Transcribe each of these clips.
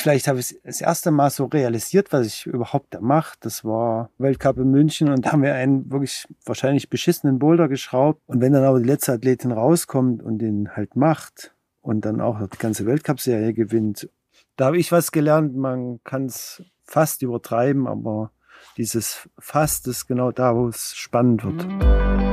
Vielleicht habe ich das erste Mal so realisiert, was ich überhaupt da mache. Das war Weltcup in München und da haben wir einen wirklich wahrscheinlich beschissenen Boulder geschraubt. Und wenn dann aber die letzte Athletin rauskommt und den halt macht und dann auch die ganze Weltcup-Serie gewinnt, da habe ich was gelernt. Man kann es fast übertreiben, aber dieses Fast ist genau da, wo es spannend wird.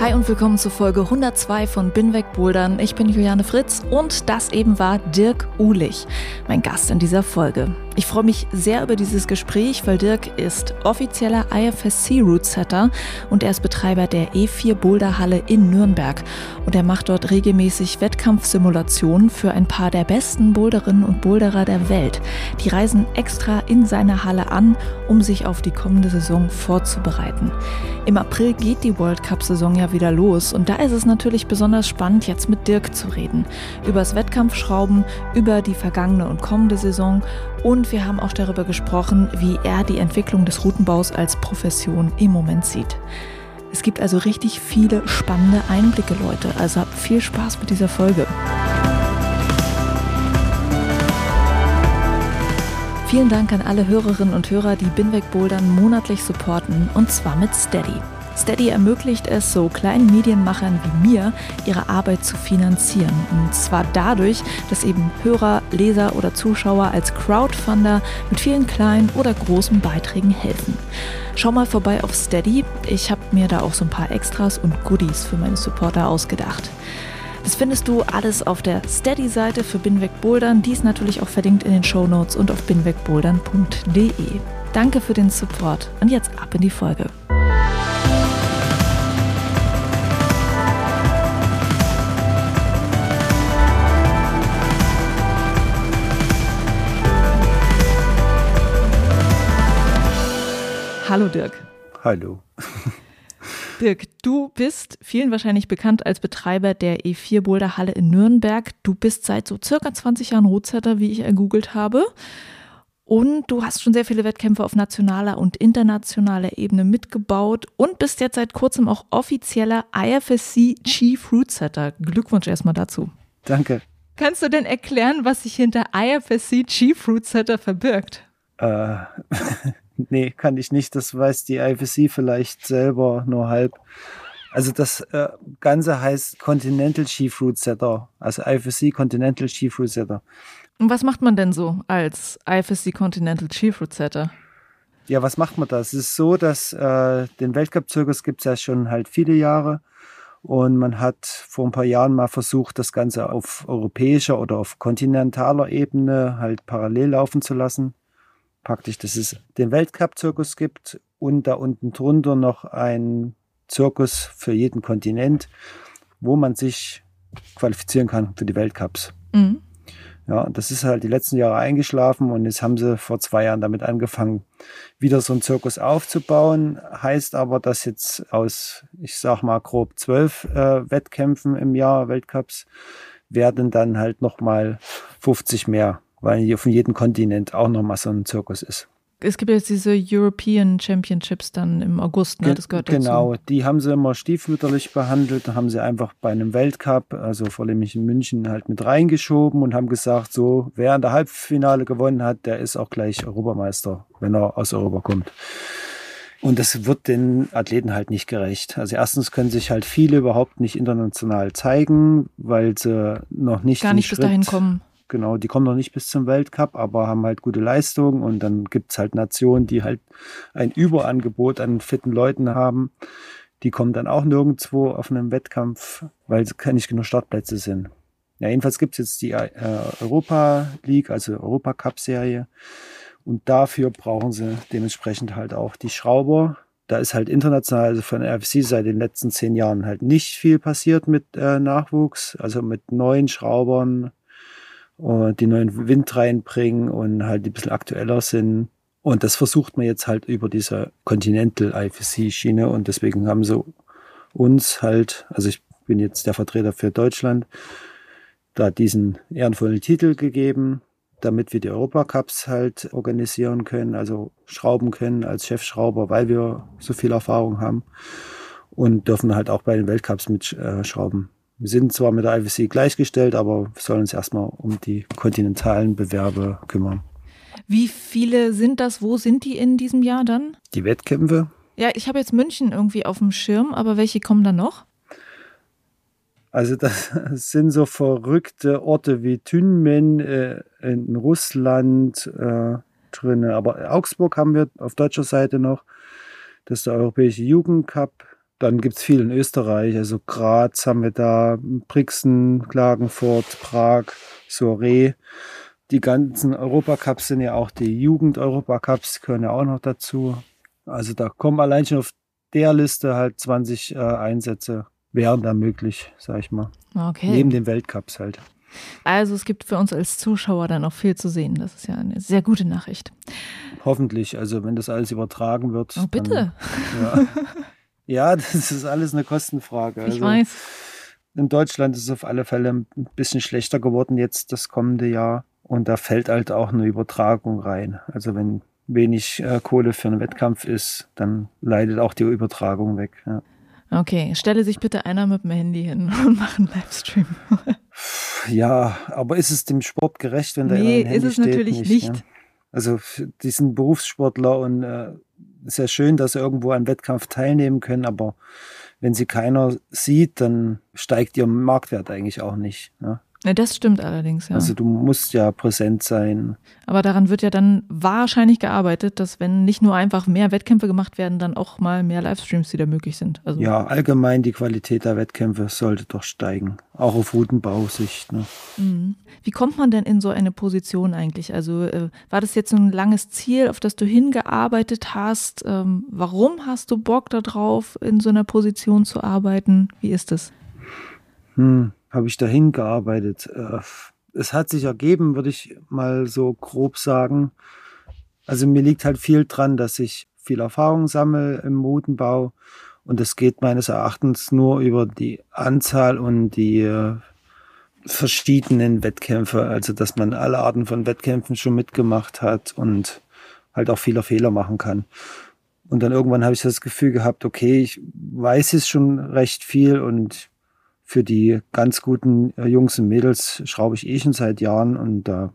Hi und willkommen zur Folge 102 von Binweg Bouldern. Ich bin Juliane Fritz und das eben war Dirk Uhlich, mein Gast in dieser Folge. Ich freue mich sehr über dieses Gespräch, weil Dirk ist offizieller IFSC Route Setter und er ist Betreiber der E4 Boulderhalle in Nürnberg und er macht dort regelmäßig Wettkampfsimulationen für ein paar der besten Boulderinnen und Boulderer der Welt. Die reisen extra in seine Halle an, um sich auf die kommende Saison vorzubereiten. Im April geht die World Cup Saison ja wieder los und da ist es natürlich besonders spannend, jetzt mit Dirk zu reden. Über das Wettkampfschrauben, über die vergangene und kommende Saison und wir haben auch darüber gesprochen, wie er die Entwicklung des Routenbaus als Profession im Moment sieht. Es gibt also richtig viele spannende Einblicke, Leute. Also habt viel Spaß mit dieser Folge. Vielen Dank an alle Hörerinnen und Hörer, die Binweg Bouldern monatlich supporten, und zwar mit Steady. Steady ermöglicht es so kleinen Medienmachern wie mir, ihre Arbeit zu finanzieren. Und zwar dadurch, dass eben Hörer, Leser oder Zuschauer als Crowdfunder mit vielen kleinen oder großen Beiträgen helfen. Schau mal vorbei auf Steady. Ich habe mir da auch so ein paar Extras und Goodies für meine Supporter ausgedacht. Das findest du alles auf der Steady-Seite für Binweg Bouldern. Die ist natürlich auch verlinkt in den Show Notes und auf binwegbouldern.de. Danke für den Support und jetzt ab in die Folge. Hallo Dirk. Hallo. Dirk, du bist vielen wahrscheinlich bekannt als Betreiber der E4 Boulder Halle in Nürnberg. Du bist seit so circa 20 Jahren Roadsetter, wie ich ergoogelt habe. Und du hast schon sehr viele Wettkämpfe auf nationaler und internationaler Ebene mitgebaut und bist jetzt seit kurzem auch offizieller IFSC Chief Rootsetter. Glückwunsch erstmal dazu. Danke. Kannst du denn erklären, was sich hinter IFSC Chief Rootsetter verbirgt? Äh, nee, kann ich nicht. Das weiß die IFSC vielleicht selber nur halb. Also das äh, Ganze heißt Continental Chief Root Setter, also IFSC Continental Chief Root Setter. Und was macht man denn so als IFSC Continental Chief Root Setter? Ja, was macht man da? Es ist so, dass äh, den Weltcup-Zirkus gibt es ja schon halt viele Jahre. Und man hat vor ein paar Jahren mal versucht, das Ganze auf europäischer oder auf kontinentaler Ebene halt parallel laufen zu lassen praktisch, dass es den Weltcup-Zirkus gibt und da unten drunter noch ein Zirkus für jeden Kontinent, wo man sich qualifizieren kann für die Weltcups. Mhm. Ja, das ist halt die letzten Jahre eingeschlafen und jetzt haben sie vor zwei Jahren damit angefangen, wieder so einen Zirkus aufzubauen. Heißt aber, dass jetzt aus, ich sag mal, grob zwölf äh, Wettkämpfen im Jahr, Weltcups, werden dann halt nochmal 50 mehr weil hier von jedem Kontinent auch nochmal so ein Zirkus ist. Es gibt jetzt diese European Championships dann im August, ne? Das gehört dazu. Genau, die haben sie immer stiefmütterlich behandelt, haben sie einfach bei einem Weltcup, also vor allem in München, halt mit reingeschoben und haben gesagt, so, wer an der Halbfinale gewonnen hat, der ist auch gleich Europameister, wenn er aus Europa kommt. Und das wird den Athleten halt nicht gerecht. Also erstens können sich halt viele überhaupt nicht international zeigen, weil sie noch nicht gar nicht bis dahin kommen Genau, die kommen noch nicht bis zum Weltcup, aber haben halt gute Leistungen und dann gibt es halt Nationen, die halt ein Überangebot an fitten Leuten haben. Die kommen dann auch nirgendwo auf einem Wettkampf, weil es nicht genug Startplätze sind. Ja, jedenfalls gibt es jetzt die äh, Europa League, also Europa Cup Serie. Und dafür brauchen sie dementsprechend halt auch die Schrauber. Da ist halt international, also von der RFC seit den letzten zehn Jahren halt nicht viel passiert mit äh, Nachwuchs, also mit neuen Schraubern, die neuen Wind reinbringen und halt ein bisschen aktueller sind. Und das versucht man jetzt halt über diese Continental IFC-Schiene und deswegen haben sie uns halt, also ich bin jetzt der Vertreter für Deutschland, da diesen ehrenvollen Titel gegeben, damit wir die Europacups halt organisieren können, also schrauben können als Chefschrauber, weil wir so viel Erfahrung haben und dürfen halt auch bei den Weltcups mitschrauben. Wir sind zwar mit der IWC gleichgestellt, aber wir sollen uns erstmal um die kontinentalen Bewerbe kümmern. Wie viele sind das? Wo sind die in diesem Jahr dann? Die Wettkämpfe? Ja, ich habe jetzt München irgendwie auf dem Schirm, aber welche kommen dann noch? Also das sind so verrückte Orte wie Tünmen äh, in Russland äh, drin. Aber Augsburg haben wir auf deutscher Seite noch. Das ist der Europäische Jugendcup. Dann gibt es viel in Österreich. Also Graz haben wir da, Brixen, Klagenfurt, Prag, Soiree. Die ganzen Europacups sind ja auch die Jugend-Europacups, gehören ja auch noch dazu. Also da kommen allein schon auf der Liste halt 20 äh, Einsätze wären da möglich, sag ich mal. Okay. Neben den Weltcups halt. Also es gibt für uns als Zuschauer dann auch viel zu sehen. Das ist ja eine sehr gute Nachricht. Hoffentlich. Also wenn das alles übertragen wird. Oh, bitte. Dann, ja. ja, das ist alles eine Kostenfrage. Also, ich weiß. In Deutschland ist es auf alle Fälle ein bisschen schlechter geworden jetzt das kommende Jahr. Und da fällt halt auch eine Übertragung rein. Also wenn wenig äh, Kohle für einen Wettkampf ist, dann leidet auch die Übertragung weg. Ja. Okay, stelle sich bitte einer mit dem Handy hin und mache einen Livestream. ja, aber ist es dem Sport gerecht, wenn da nee, Handy ist es steht? natürlich nicht. nicht. Ja? Also die sind Berufssportler und äh, sehr schön, dass sie irgendwo an Wettkampf teilnehmen können, aber wenn sie keiner sieht, dann steigt ihr Marktwert eigentlich auch nicht. Ja? Ja, das stimmt allerdings, ja. Also du musst ja präsent sein. Aber daran wird ja dann wahrscheinlich gearbeitet, dass wenn nicht nur einfach mehr Wettkämpfe gemacht werden, dann auch mal mehr Livestreams wieder möglich sind. Also ja, allgemein die Qualität der Wettkämpfe sollte doch steigen, auch auf Routenbausicht. Ne? Mhm. Wie kommt man denn in so eine Position eigentlich? Also äh, war das jetzt so ein langes Ziel, auf das du hingearbeitet hast? Ähm, warum hast du Bock darauf, in so einer Position zu arbeiten? Wie ist es? Hm habe ich dahin gearbeitet. Äh, es hat sich ergeben, würde ich mal so grob sagen. Also mir liegt halt viel dran, dass ich viel Erfahrung sammle im Routenbau und es geht meines Erachtens nur über die Anzahl und die äh, verschiedenen Wettkämpfe, also dass man alle Arten von Wettkämpfen schon mitgemacht hat und halt auch viele Fehler machen kann. Und dann irgendwann habe ich das Gefühl gehabt, okay, ich weiß jetzt schon recht viel und für die ganz guten äh, Jungs und Mädels schraube ich eh schon seit Jahren und da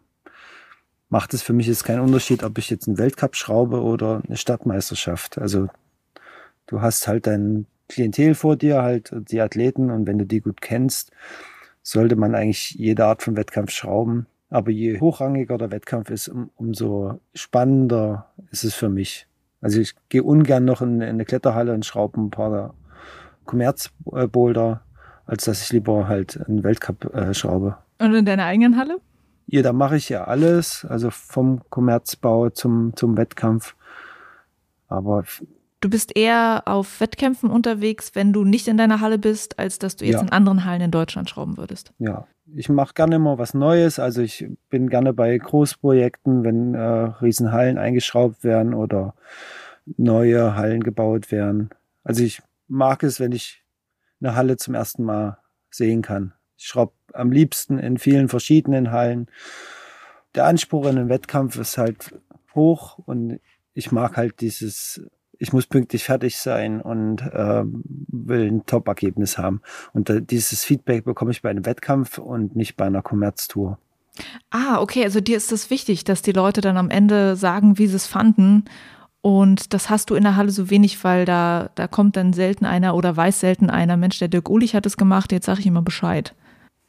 macht es für mich jetzt keinen Unterschied, ob ich jetzt einen Weltcup schraube oder eine Stadtmeisterschaft. Also du hast halt dein Klientel vor dir, halt die Athleten und wenn du die gut kennst, sollte man eigentlich jede Art von Wettkampf schrauben. Aber je hochrangiger der Wettkampf ist, um, umso spannender ist es für mich. Also ich gehe ungern noch in, in eine Kletterhalle und schraube ein paar Kommerzboulder als dass ich lieber halt einen Weltcup äh, schraube. Und in deiner eigenen Halle? Ja, da mache ich ja alles, also vom Kommerzbau zum, zum Wettkampf. Aber du bist eher auf Wettkämpfen unterwegs, wenn du nicht in deiner Halle bist, als dass du jetzt ja. in anderen Hallen in Deutschland schrauben würdest. Ja, ich mache gerne immer was Neues. Also ich bin gerne bei Großprojekten, wenn äh, Riesenhallen eingeschraubt werden oder neue Hallen gebaut werden. Also ich mag es, wenn ich eine Halle zum ersten Mal sehen kann. Ich schraube am liebsten in vielen verschiedenen Hallen. Der Anspruch in einem Wettkampf ist halt hoch und ich mag halt dieses, ich muss pünktlich fertig sein und äh, will ein Top-Ergebnis haben. Und äh, dieses Feedback bekomme ich bei einem Wettkampf und nicht bei einer Kommerztour. Ah, okay, also dir ist es wichtig, dass die Leute dann am Ende sagen, wie sie es fanden und das hast du in der Halle so wenig, weil da, da kommt dann selten einer oder weiß selten einer, Mensch, der Dirk Ulich hat es gemacht, jetzt sage ich immer Bescheid.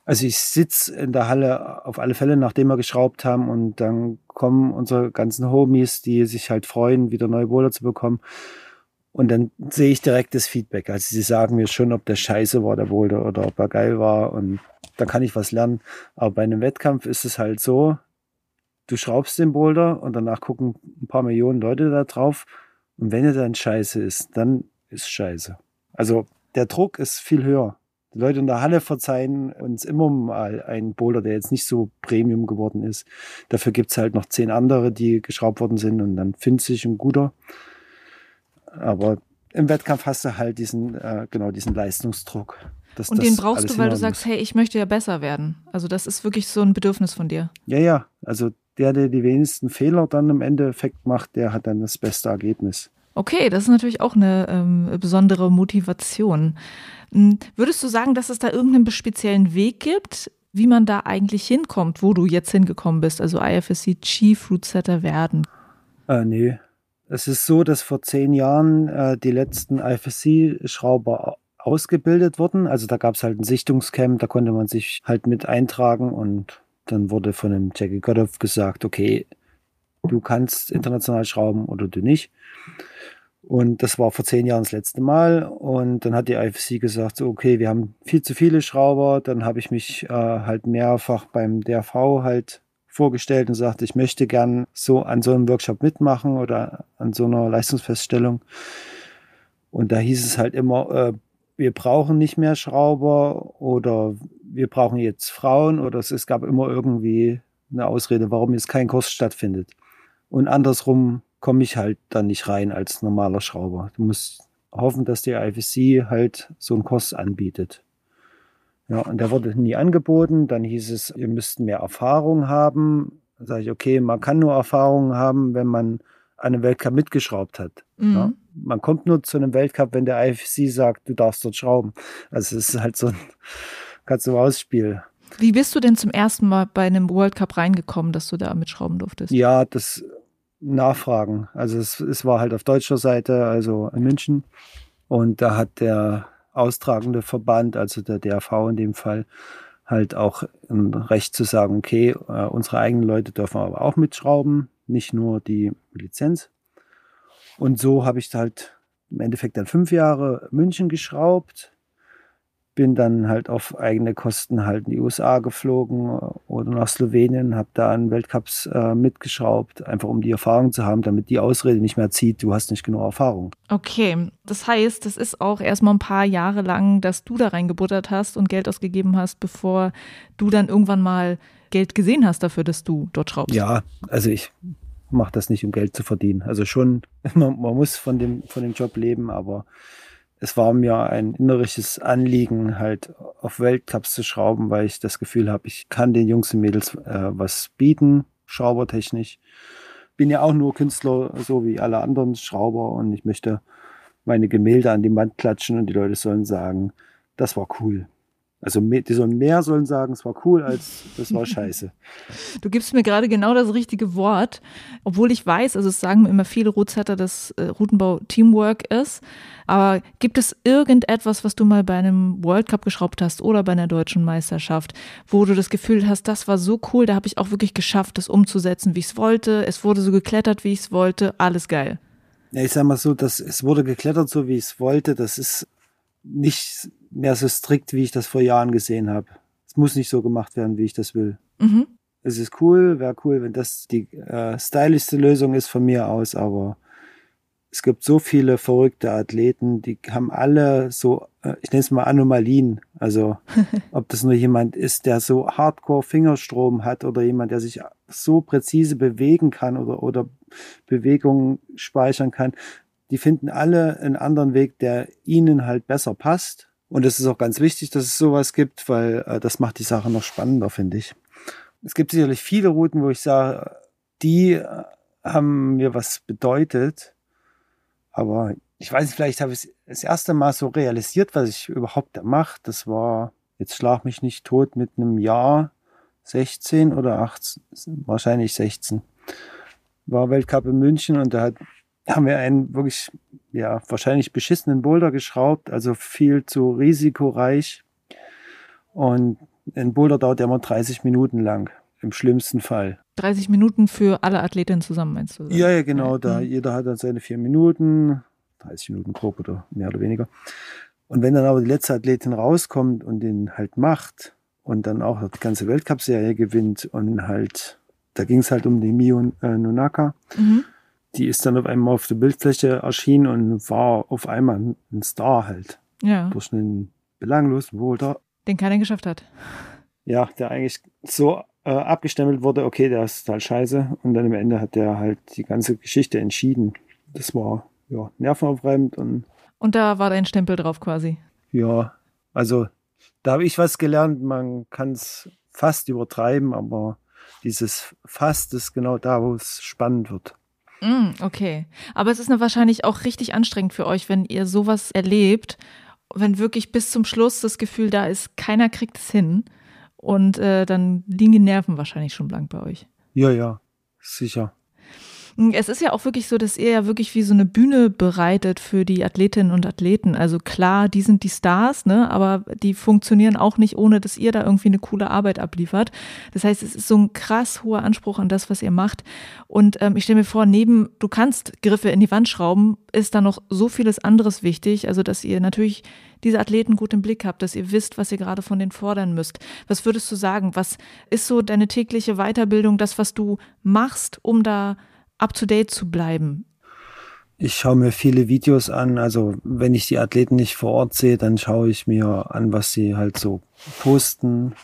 Also ich sitze in der Halle auf alle Fälle, nachdem wir geschraubt haben und dann kommen unsere ganzen Homies, die sich halt freuen, wieder neue Boulder zu bekommen. Und dann sehe ich direkt das Feedback. Also sie sagen mir schon, ob der scheiße war, der Boulder, oder ob er geil war. Und dann kann ich was lernen. Aber bei einem Wettkampf ist es halt so, du schraubst den Boulder und danach gucken ein paar Millionen Leute da drauf. Und wenn er dann scheiße ist, dann ist scheiße. Also der Druck ist viel höher. Die Leute in der Halle verzeihen uns immer mal einen Boulder, der jetzt nicht so Premium geworden ist. Dafür gibt's halt noch zehn andere, die geschraubt worden sind und dann findet sich ein guter. Aber im Wettkampf hast du halt diesen, äh, genau, diesen Leistungsdruck. und den brauchst du, weil du sagst, hey, ich möchte ja besser werden. Also das ist wirklich so ein Bedürfnis von dir. Ja, ja. Also der, der die wenigsten Fehler dann im Endeffekt macht, der hat dann das beste Ergebnis. Okay, das ist natürlich auch eine ähm, besondere Motivation. Hm, würdest du sagen, dass es da irgendeinen speziellen Weg gibt, wie man da eigentlich hinkommt, wo du jetzt hingekommen bist, also IFSC Chief Root Setter werden? Äh, nee. Es ist so, dass vor zehn Jahren äh, die letzten IFSC-Schrauber ausgebildet wurden. Also da gab es halt ein Sichtungscamp, da konnte man sich halt mit eintragen und dann wurde von dem Jackie Gotthoff gesagt, okay, du kannst international schrauben oder du nicht. Und das war vor zehn Jahren das letzte Mal. Und dann hat die IFC gesagt, okay, wir haben viel zu viele Schrauber. Dann habe ich mich äh, halt mehrfach beim DRV halt vorgestellt und sagte, ich möchte gern so an so einem Workshop mitmachen oder an so einer Leistungsfeststellung. Und da hieß es halt immer, äh, wir brauchen nicht mehr Schrauber oder wir brauchen jetzt Frauen oder es, es gab immer irgendwie eine Ausrede, warum jetzt kein Kurs stattfindet. Und andersrum komme ich halt dann nicht rein als normaler Schrauber. Du musst hoffen, dass die IFC halt so einen Kurs anbietet. Ja, und der wurde nie angeboten. Dann hieß es, ihr müsst mehr Erfahrung haben. Da sage ich, okay, man kann nur Erfahrung haben, wenn man an einem Weltcup mitgeschraubt hat. Mhm. Ja? Man kommt nur zu einem Weltcup, wenn der IFC sagt, du darfst dort schrauben. Also es ist halt so ein ganz Ausspiel. Wie bist du denn zum ersten Mal bei einem World Cup reingekommen, dass du da mitschrauben durftest? Ja, das Nachfragen. Also es, es war halt auf deutscher Seite, also in München. Und da hat der austragende Verband, also der DRV in dem Fall, halt auch ein Recht zu sagen, okay, äh, unsere eigenen Leute dürfen aber auch mitschrauben, nicht nur die Lizenz. Und so habe ich halt im Endeffekt dann fünf Jahre München geschraubt, bin dann halt auf eigene Kosten halt in die USA geflogen äh, oder nach Slowenien, habe da an Weltcups äh, mitgeschraubt, einfach um die Erfahrung zu haben, damit die Ausrede nicht mehr zieht, du hast nicht genug Erfahrung. Okay, das heißt, das ist auch erstmal ein paar Jahre lang, dass du da reingebuttert hast und Geld ausgegeben hast, bevor du dann irgendwann mal Geld gesehen hast dafür, dass du dort schraubst. Ja, also ich mache das nicht, um Geld zu verdienen. Also schon, man, man muss von dem, von dem Job leben, aber es war mir ein innerisches Anliegen, halt auf Weltcups zu schrauben, weil ich das Gefühl habe, ich kann den Jungs und Mädels äh, was bieten, schraubertechnisch. Bin ja auch nur Künstler, so wie alle anderen Schrauber und ich möchte meine Gemälde an die Wand klatschen und die Leute sollen sagen, das war cool. Also die sollen mehr sollen sagen, es war cool, als das war scheiße. Du gibst mir gerade genau das richtige Wort, obwohl ich weiß, also es sagen mir immer viele Rootsetter, dass äh, Routenbau Teamwork ist. Aber gibt es irgendetwas, was du mal bei einem World Cup geschraubt hast oder bei einer deutschen Meisterschaft, wo du das Gefühl hast, das war so cool, da habe ich auch wirklich geschafft, das umzusetzen, wie ich es wollte. Es wurde so geklettert, wie ich es wollte. Alles geil. Ja, ich sag mal so, dass es wurde geklettert, so wie ich es wollte. Das ist nicht mehr so strikt, wie ich das vor Jahren gesehen habe. Es muss nicht so gemacht werden, wie ich das will. Mhm. Es ist cool, wäre cool, wenn das die äh, stylischste Lösung ist von mir aus, aber es gibt so viele verrückte Athleten, die haben alle so, äh, ich nenne es mal Anomalien. Also ob das nur jemand ist, der so Hardcore Fingerstrom hat oder jemand, der sich so präzise bewegen kann oder, oder Bewegungen speichern kann. Die finden alle einen anderen Weg, der ihnen halt besser passt. Und es ist auch ganz wichtig, dass es sowas gibt, weil äh, das macht die Sache noch spannender, finde ich. Es gibt sicherlich viele Routen, wo ich sage, die äh, haben mir was bedeutet. Aber ich weiß nicht, vielleicht habe ich das erste Mal so realisiert, was ich überhaupt da mache. Das war, jetzt schlag mich nicht tot, mit einem Jahr 16 oder 18, wahrscheinlich 16. War Weltcup in München und da hat haben wir einen wirklich, ja, wahrscheinlich beschissenen Boulder geschraubt, also viel zu risikoreich. Und ein Boulder dauert ja immer 30 Minuten lang, im schlimmsten Fall. 30 Minuten für alle Athletinnen zusammen, meinst du? Ja, ja, genau. Da, mhm. Jeder hat dann seine vier Minuten, 30 Minuten grob oder mehr oder weniger. Und wenn dann aber die letzte Athletin rauskommt und den halt macht und dann auch die ganze Weltcup-Serie gewinnt und halt, da ging es halt um die Mio äh, Nonaka. Mhm die ist dann auf einmal auf der Bildfläche erschienen und war auf einmal ein Star halt. Ja. Durch einen belanglosen Boulder. Den keiner geschafft hat. Ja, der eigentlich so äh, abgestempelt wurde, okay, der ist halt scheiße. Und dann am Ende hat der halt die ganze Geschichte entschieden. Das war ja nervenaufreibend und. Und da war dein Stempel drauf quasi. Ja, also da habe ich was gelernt. Man kann es fast übertreiben, aber dieses Fast ist genau da, wo es spannend wird. Mm, okay. Aber es ist wahrscheinlich auch richtig anstrengend für euch, wenn ihr sowas erlebt, wenn wirklich bis zum Schluss das Gefühl da ist, keiner kriegt es hin. Und äh, dann liegen die Nerven wahrscheinlich schon blank bei euch. Ja, ja, sicher. Es ist ja auch wirklich so, dass ihr ja wirklich wie so eine Bühne bereitet für die Athletinnen und Athleten. Also klar, die sind die Stars, ne, aber die funktionieren auch nicht, ohne dass ihr da irgendwie eine coole Arbeit abliefert. Das heißt, es ist so ein krass hoher Anspruch an das, was ihr macht. Und ähm, ich stelle mir vor, neben, du kannst Griffe in die Wand schrauben, ist da noch so vieles anderes wichtig. Also, dass ihr natürlich diese Athleten gut im Blick habt, dass ihr wisst, was ihr gerade von denen fordern müsst. Was würdest du sagen? Was ist so deine tägliche Weiterbildung, das, was du machst, um da up-to-date zu bleiben? Ich schaue mir viele Videos an. Also wenn ich die Athleten nicht vor Ort sehe, dann schaue ich mir an, was sie halt so posten.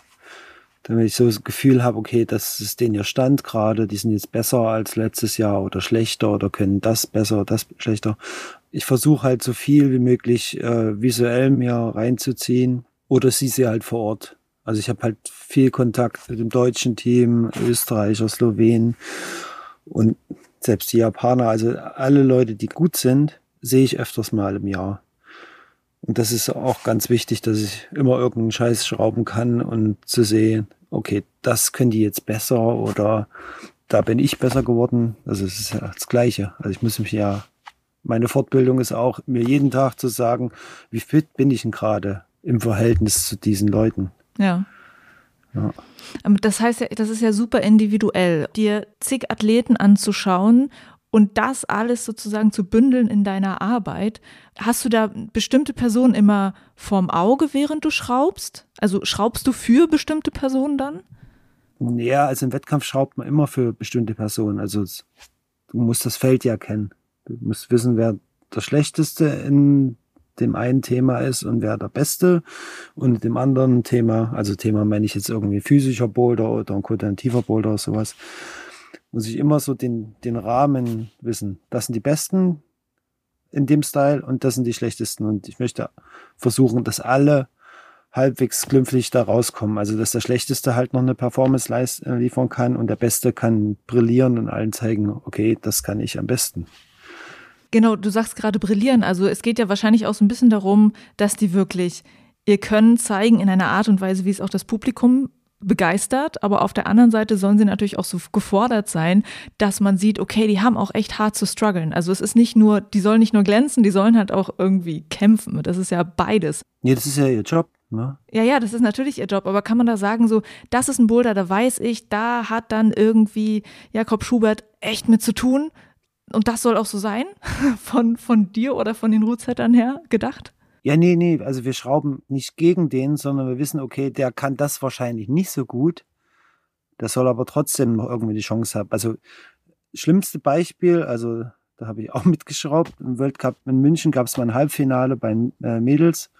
Damit ich so das Gefühl habe, okay, das ist denen ihr Stand gerade, die sind jetzt besser als letztes Jahr oder schlechter oder können das besser, das schlechter. Ich versuche halt so viel wie möglich äh, visuell mir reinzuziehen oder sie sie halt vor Ort. Also ich habe halt viel Kontakt mit dem deutschen Team, Österreicher, Slowenen und selbst die Japaner, also alle Leute, die gut sind, sehe ich öfters mal im Jahr. Und das ist auch ganz wichtig, dass ich immer irgendeinen Scheiß schrauben kann und zu sehen, okay, das können die jetzt besser oder da bin ich besser geworden. Also es ist ja das Gleiche. Also ich muss mich ja, meine Fortbildung ist auch, mir jeden Tag zu sagen, wie fit bin ich denn gerade im Verhältnis zu diesen Leuten. Ja. Ja. Ähm, das heißt ja, das ist ja super individuell, dir zig Athleten anzuschauen und das alles sozusagen zu bündeln in deiner Arbeit. Hast du da bestimmte Personen immer vorm Auge, während du schraubst? Also schraubst du für bestimmte Personen dann? Ja, also im Wettkampf schraubt man immer für bestimmte Personen. Also du musst das Feld ja kennen. Du musst wissen, wer der Schlechteste in dem einen Thema ist und wer der Beste und dem anderen Thema, also Thema meine ich jetzt irgendwie physischer Boulder oder ein koordinativer Boulder oder sowas, muss ich immer so den, den Rahmen wissen. Das sind die Besten in dem Style und das sind die schlechtesten und ich möchte versuchen, dass alle halbwegs glimpflich da rauskommen. Also, dass der Schlechteste halt noch eine Performance äh, liefern kann und der Beste kann brillieren und allen zeigen, okay, das kann ich am besten. Genau, du sagst gerade brillieren. Also es geht ja wahrscheinlich auch so ein bisschen darum, dass die wirklich ihr Können zeigen in einer Art und Weise, wie es auch das Publikum begeistert, aber auf der anderen Seite sollen sie natürlich auch so gefordert sein, dass man sieht, okay, die haben auch echt hart zu strugglen. Also es ist nicht nur, die sollen nicht nur glänzen, die sollen halt auch irgendwie kämpfen. Das ist ja beides. Ja, das ist ja ihr Job. Ne? Ja, ja, das ist natürlich ihr Job, aber kann man da sagen, so, das ist ein Boulder, da weiß ich, da hat dann irgendwie Jakob Schubert echt mit zu tun und das soll auch so sein? Von, von dir oder von den Rootsettern her gedacht? Ja, nee, nee. Also wir schrauben nicht gegen den, sondern wir wissen, okay, der kann das wahrscheinlich nicht so gut. Der soll aber trotzdem noch irgendwie die Chance haben. Also schlimmste Beispiel, also da habe ich auch mitgeschraubt. Im World Cup in München gab es mal ein Halbfinale bei äh, Mädels.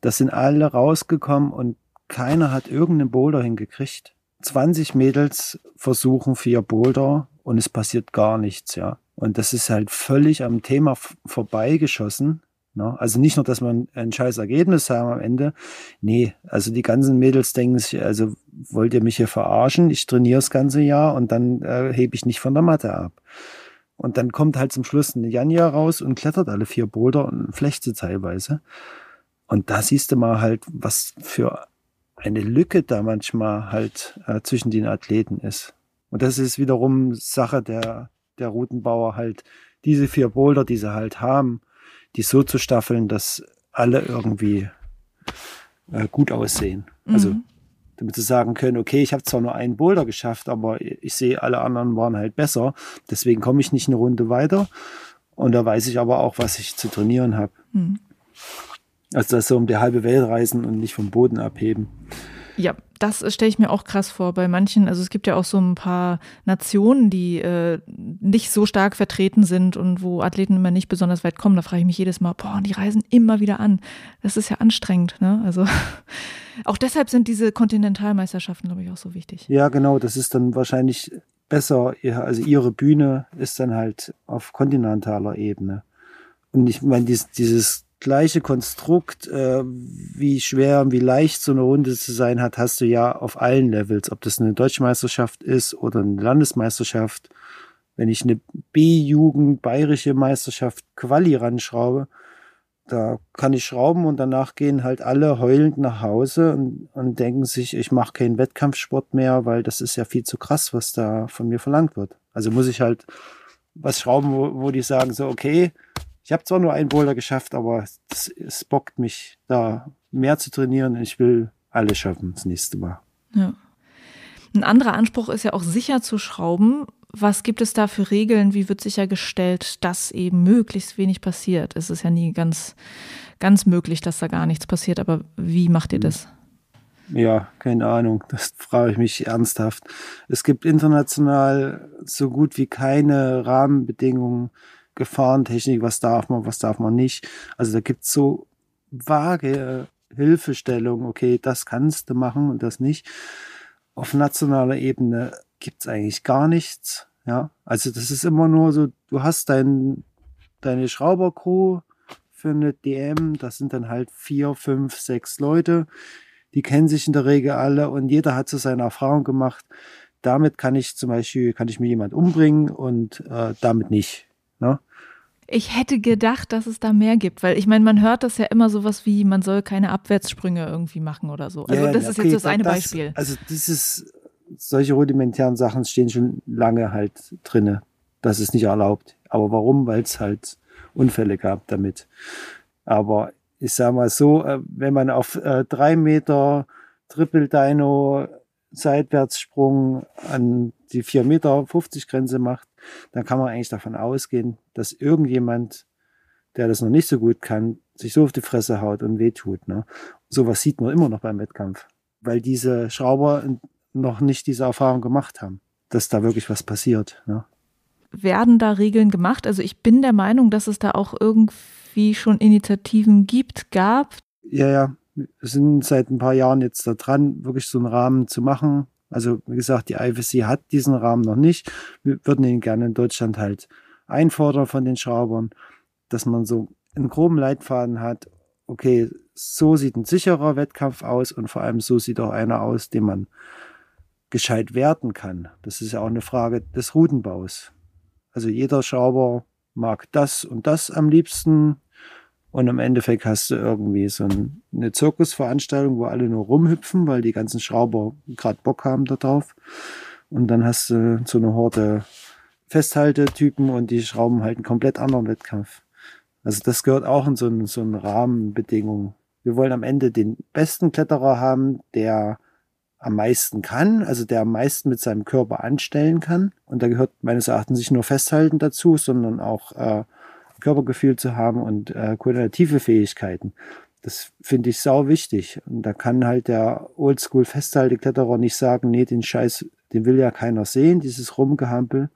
Da sind alle rausgekommen und keiner hat irgendeinen Boulder hingekriegt. 20 Mädels versuchen vier Boulder und es passiert gar nichts, ja. Und das ist halt völlig am Thema vorbeigeschossen. Ne? Also nicht nur, dass man ein scheiß Ergebnis haben am Ende. Nee, also die ganzen Mädels denken sich, also wollt ihr mich hier verarschen? Ich trainiere das ganze Jahr und dann äh, hebe ich nicht von der Matte ab. Und dann kommt halt zum Schluss eine Janja raus und klettert alle vier Boulder und flecht sie teilweise. Und da siehst du mal halt, was für eine Lücke da manchmal halt äh, zwischen den Athleten ist. Und das ist wiederum Sache der, der Routenbauer halt, diese vier Boulder, die sie halt haben, die so zu staffeln, dass alle irgendwie äh, gut aussehen. Also, mhm. Also damit sie sagen können, okay, ich habe zwar nur einen Boulder geschafft, aber ich sehe, alle anderen waren halt besser. Deswegen komme ich nicht eine Runde weiter. Und da weiß ich aber auch, was ich zu trainieren habe. Mhm. Also das so um die halbe Welt reisen und nicht vom Boden abheben. Ja, das stelle ich mir auch krass vor. Bei manchen, also es gibt ja auch so ein paar Nationen, die äh, nicht so stark vertreten sind und wo Athleten immer nicht besonders weit kommen. Da frage ich mich jedes Mal, boah, die reisen immer wieder an. Das ist ja anstrengend, ne? Also auch deshalb sind diese Kontinentalmeisterschaften, glaube ich, auch so wichtig. Ja, genau. Das ist dann wahrscheinlich besser. Also ihre Bühne ist dann halt auf kontinentaler Ebene. Und ich meine, dieses, dieses gleiche Konstrukt, äh, wie schwer und wie leicht so eine Runde zu sein hat, hast du ja auf allen Levels, ob das eine Deutsche Meisterschaft ist oder eine Landesmeisterschaft. Wenn ich eine B-Jugend bayerische Meisterschaft Quali ranschraube, da kann ich schrauben und danach gehen halt alle heulend nach Hause und, und denken sich, ich mache keinen Wettkampfsport mehr, weil das ist ja viel zu krass, was da von mir verlangt wird. Also muss ich halt was schrauben, wo, wo die sagen so, okay, ich habe zwar nur einen Boulder geschafft, aber es, es bockt mich, da mehr zu trainieren. Ich will alles schaffen das nächste Mal. Ja. Ein anderer Anspruch ist ja auch sicher zu schrauben. Was gibt es da für Regeln? Wie wird sichergestellt, dass eben möglichst wenig passiert? Es ist ja nie ganz, ganz möglich, dass da gar nichts passiert, aber wie macht ihr das? Ja, keine Ahnung. Das frage ich mich ernsthaft. Es gibt international so gut wie keine Rahmenbedingungen, Gefahrentechnik, was darf man, was darf man nicht. Also da gibt es so vage Hilfestellungen, okay, das kannst du machen und das nicht. Auf nationaler Ebene gibt es eigentlich gar nichts. Ja, also das ist immer nur so, du hast dein, deine Schraubercrew für eine DM, das sind dann halt vier, fünf, sechs Leute, die kennen sich in der Regel alle und jeder hat so seine Erfahrung gemacht. Damit kann ich zum Beispiel, kann ich mir jemand umbringen und äh, damit nicht. Ne? Ich hätte gedacht, dass es da mehr gibt, weil ich meine, man hört das ja immer sowas wie, man soll keine Abwärtssprünge irgendwie machen oder so. Also ja, das ist okay, jetzt das eine das, Beispiel. Also dieses, solche rudimentären Sachen stehen schon lange halt drinne. Das ist nicht erlaubt. Aber warum? Weil es halt Unfälle gab damit. Aber ich sag mal so, äh, wenn man auf äh, drei Meter Triple Dino Seitwärtssprung an die vier Meter 50 Grenze macht, dann kann man eigentlich davon ausgehen, dass irgendjemand, der das noch nicht so gut kann, sich so auf die Fresse haut und wehtut. Ne? Sowas sieht man immer noch beim Wettkampf, weil diese Schrauber noch nicht diese Erfahrung gemacht haben, dass da wirklich was passiert. Ne? Werden da Regeln gemacht? Also ich bin der Meinung, dass es da auch irgendwie schon Initiativen gibt, gab. Ja, ja. Wir sind seit ein paar Jahren jetzt da dran, wirklich so einen Rahmen zu machen, also wie gesagt, die IFSC hat diesen Rahmen noch nicht. Wir würden ihn gerne in Deutschland halt einfordern von den Schraubern, dass man so einen groben Leitfaden hat. Okay, so sieht ein sicherer Wettkampf aus und vor allem so sieht auch einer aus, den man gescheit werten kann. Das ist ja auch eine Frage des Routenbaus. Also jeder Schrauber mag das und das am liebsten und im Endeffekt hast du irgendwie so eine Zirkusveranstaltung, wo alle nur rumhüpfen, weil die ganzen Schrauber gerade Bock haben darauf. Und dann hast du so eine Horde Festhaltetypen und die schrauben halt einen komplett anderen Wettkampf. Also das gehört auch in so einen, so einen Rahmenbedingungen. Wir wollen am Ende den besten Kletterer haben, der am meisten kann, also der am meisten mit seinem Körper anstellen kann. Und da gehört meines Erachtens nicht nur Festhalten dazu, sondern auch äh, Körpergefühl zu haben und äh, koordinative Fähigkeiten. Das finde ich sau wichtig. Und da kann halt der Oldschool-Festhaltekletterer nicht sagen, nee, den Scheiß, den will ja keiner sehen, dieses Rumgehampel.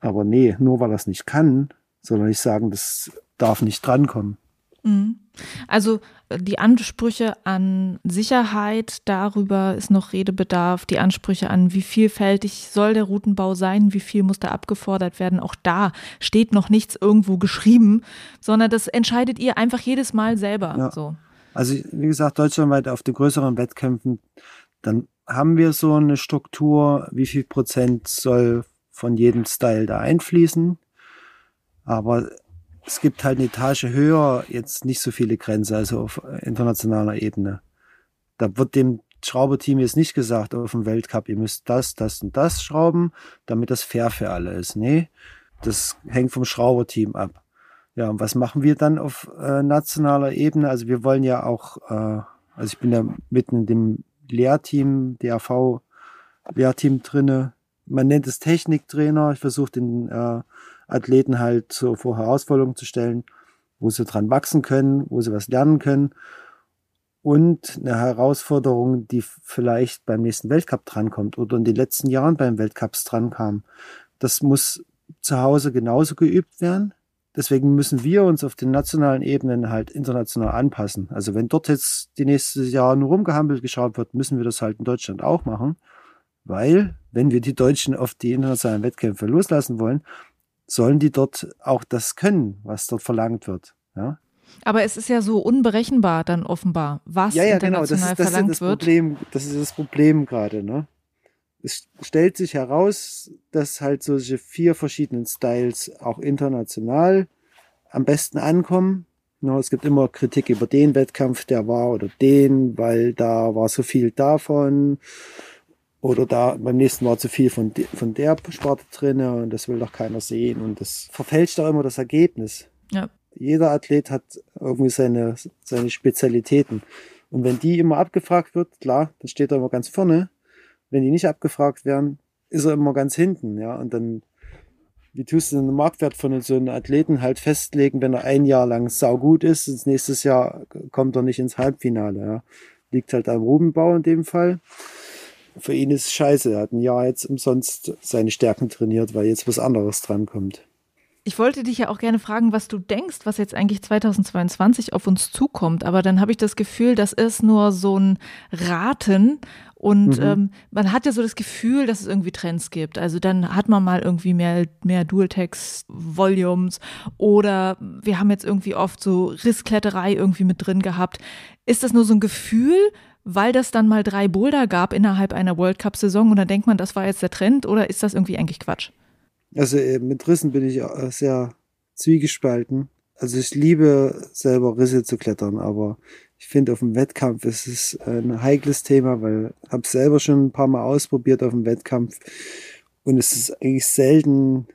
Aber nee, nur weil er es nicht kann, sondern nicht sagen, das darf nicht drankommen. Mhm. Also äh, die Ansprüche an Sicherheit, darüber ist noch Redebedarf. Die Ansprüche an, wie vielfältig soll der Routenbau sein, wie viel muss da abgefordert werden. Auch da steht noch nichts irgendwo geschrieben, sondern das entscheidet ihr einfach jedes Mal selber. Ja. So. Also wie gesagt, deutschlandweit auf den größeren Wettkämpfen, dann haben wir so eine Struktur, wie viel Prozent soll von jedem Style da einfließen. Aber es gibt halt eine Etage höher jetzt nicht so viele Grenzen, also auf internationaler Ebene. Da wird dem Schrauberteam jetzt nicht gesagt auf dem Weltcup, ihr müsst das, das und das schrauben, damit das fair für alle ist. Nee, das hängt vom Schrauberteam ab. Ja, und was machen wir dann auf äh, nationaler Ebene? Also wir wollen ja auch, äh, also ich bin ja mitten in dem Lehrteam, DAV Lehrteam drinne. Man nennt es Techniktrainer. Ich versuche den äh, Athleten halt so vor Herausforderungen zu stellen, wo sie dran wachsen können, wo sie was lernen können. und eine Herausforderung, die vielleicht beim nächsten Weltcup drankommt oder in den letzten Jahren beim Weltcups drankam. Das muss zu Hause genauso geübt werden. Deswegen müssen wir uns auf den nationalen Ebenen halt international anpassen. Also wenn dort jetzt die nächsten Jahre nur rumgehampelt geschraubt wird, müssen wir das halt in Deutschland auch machen. Weil, wenn wir die Deutschen auf die internationalen Wettkämpfe loslassen wollen, sollen die dort auch das können, was dort verlangt wird. Ja? Aber es ist ja so unberechenbar dann offenbar, was ja, ja, genau. das ist, das verlangt ist das wird. Problem, das ist das Problem gerade. Ne? Es stellt sich heraus, dass halt solche vier verschiedenen Styles auch international am besten ankommen. No, es gibt immer Kritik über den Wettkampf, der war oder den, weil da war so viel davon oder da beim nächsten war zu viel von, de, von der Sparte drin und das will doch keiner sehen und das verfälscht auch immer das Ergebnis. Ja. Jeder Athlet hat irgendwie seine, seine Spezialitäten. Und wenn die immer abgefragt wird, klar, dann steht er immer ganz vorne. Wenn die nicht abgefragt werden, ist er immer ganz hinten, ja. Und dann, wie tust du den Marktwert von so einem Athleten halt festlegen, wenn er ein Jahr lang saugut ist, und nächstes Jahr kommt er nicht ins Halbfinale, ja. Liegt halt am Rubenbau in dem Fall. Für ihn ist es scheiße. Er hat ein Jahr jetzt umsonst seine Stärken trainiert, weil jetzt was anderes drankommt. Ich wollte dich ja auch gerne fragen, was du denkst, was jetzt eigentlich 2022 auf uns zukommt. Aber dann habe ich das Gefühl, das ist nur so ein Raten. Und mhm. ähm, man hat ja so das Gefühl, dass es irgendwie Trends gibt. Also dann hat man mal irgendwie mehr, mehr Dual-Text-Volumes oder wir haben jetzt irgendwie oft so Risskletterei irgendwie mit drin gehabt. Ist das nur so ein Gefühl, weil das dann mal drei Boulder gab innerhalb einer World Cup-Saison und dann denkt man, das war jetzt der Trend oder ist das irgendwie eigentlich Quatsch? Also äh, mit Rissen bin ich äh, sehr zwiegespalten. Also ich liebe selber Risse zu klettern, aber ich finde auf dem Wettkampf ist es ein heikles Thema, weil ich habe selber schon ein paar Mal ausprobiert auf dem Wettkampf und es ist eigentlich selten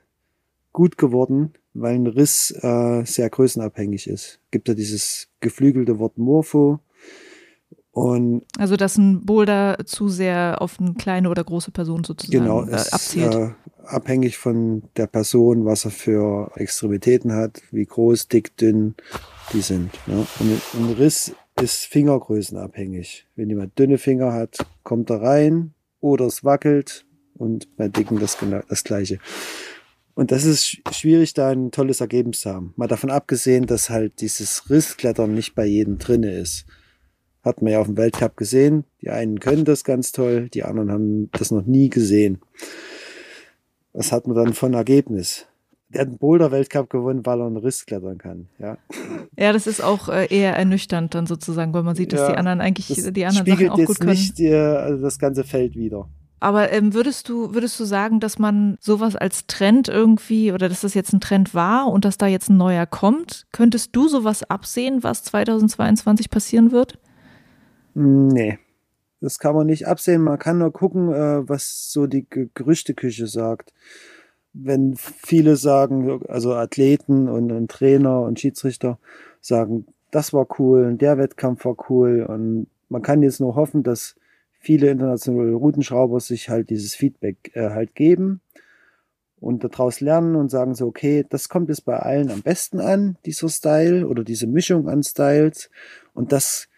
gut geworden, weil ein Riss äh, sehr größenabhängig ist. Gibt ja dieses geflügelte Wort Morpho. Und also dass ein Boulder zu sehr auf eine kleine oder große Person sozusagen genau, äh, abzielt. Äh, abhängig von der Person, was er für Extremitäten hat, wie groß, dick, dünn die sind. Ne? Und ein Riss ist fingergrößenabhängig. Wenn jemand dünne Finger hat, kommt er rein oder es wackelt und bei dicken das, das gleiche. Und das ist schwierig, da ein tolles Ergebnis zu haben. Mal davon abgesehen, dass halt dieses Rissklettern nicht bei jedem drinne ist. Hat man ja auf dem Weltcup gesehen. Die einen können das ganz toll, die anderen haben das noch nie gesehen was hat man dann von Ergebnis? Der hat einen Boulder-Weltcup gewonnen, weil er einen Riss klettern kann. Ja, ja das ist auch äh, eher ernüchternd dann sozusagen, weil man sieht, dass ja, die anderen eigentlich die anderen Sachen auch gut können. nicht die, also das ganze Feld wieder. Aber ähm, würdest du würdest du sagen, dass man sowas als Trend irgendwie oder dass das jetzt ein Trend war und dass da jetzt ein neuer kommt? Könntest du sowas absehen, was 2022 passieren wird? Nee, das kann man nicht absehen. Man kann nur gucken, äh, was so die Gerüchteküche sagt. Wenn viele sagen, also Athleten und, Trainer und Schiedsrichter sagen, das war cool und der Wettkampf war cool und man kann jetzt nur hoffen, dass viele internationale Routenschrauber sich halt dieses Feedback äh, halt geben und daraus lernen und sagen so, okay, das kommt jetzt bei allen am besten an, dieser Style oder diese Mischung an Styles und das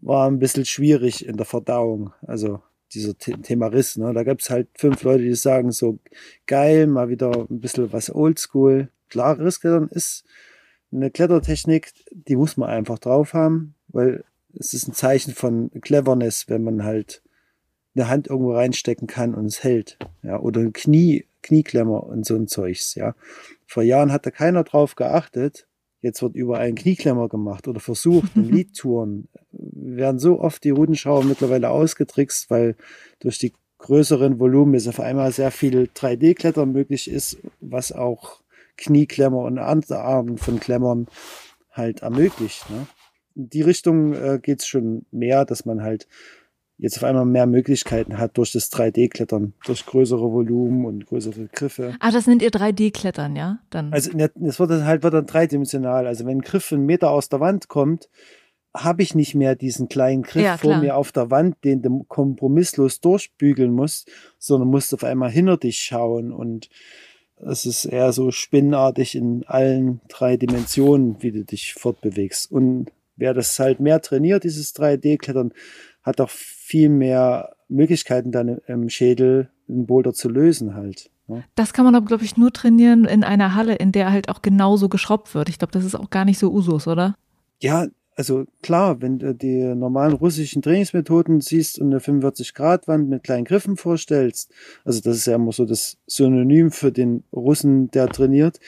war ein bisschen schwierig in der Verdauung. Also dieser Thema Riss. Ne? Da gab es halt fünf Leute, die sagen so, geil, mal wieder ein bisschen was Oldschool. Klar, Rissklettern ist eine Klettertechnik, die muss man einfach drauf haben, weil es ist ein Zeichen von Cleverness, wenn man halt eine Hand irgendwo reinstecken kann und es hält. Ja, oder ein Knie, Knieklemmer und so ein Zeugs, ja. Vor Jahren hat da keiner drauf geachtet Jetzt wird überall ein Knieklemmer gemacht oder versucht in Leadtouren. werden so oft die Rudenschrauber mittlerweile ausgetrickst, weil durch die größeren Volumen ist auf einmal sehr viel 3D-Klettern möglich ist, was auch Knieklemmer und andere Arten von Klemmern halt ermöglicht. Ne? In die Richtung äh, geht es schon mehr, dass man halt jetzt auf einmal mehr Möglichkeiten hat durch das 3D-Klettern, durch größere Volumen und größere Griffe. Ah, das nennt ihr 3D-Klettern, ja? Dann. Also es wird halt wird dann dreidimensional. Also wenn ein Griff einen Meter aus der Wand kommt, habe ich nicht mehr diesen kleinen Griff ja, vor mir auf der Wand, den du kompromisslos durchbügeln musst, sondern musst auf einmal hinter dich schauen und es ist eher so spinnartig in allen drei Dimensionen, wie du dich fortbewegst. Und wer das halt mehr trainiert, dieses 3D-Klettern, hat auch viel mehr Möglichkeiten dann im Schädel einen Boulder zu lösen halt. Ne? Das kann man aber, glaube ich, nur trainieren in einer Halle, in der halt auch genauso geschraubt wird. Ich glaube, das ist auch gar nicht so Usus, oder? Ja, also klar, wenn du die normalen russischen Trainingsmethoden siehst und eine 45-Grad-Wand mit kleinen Griffen vorstellst, also das ist ja immer so das Synonym für den Russen, der trainiert,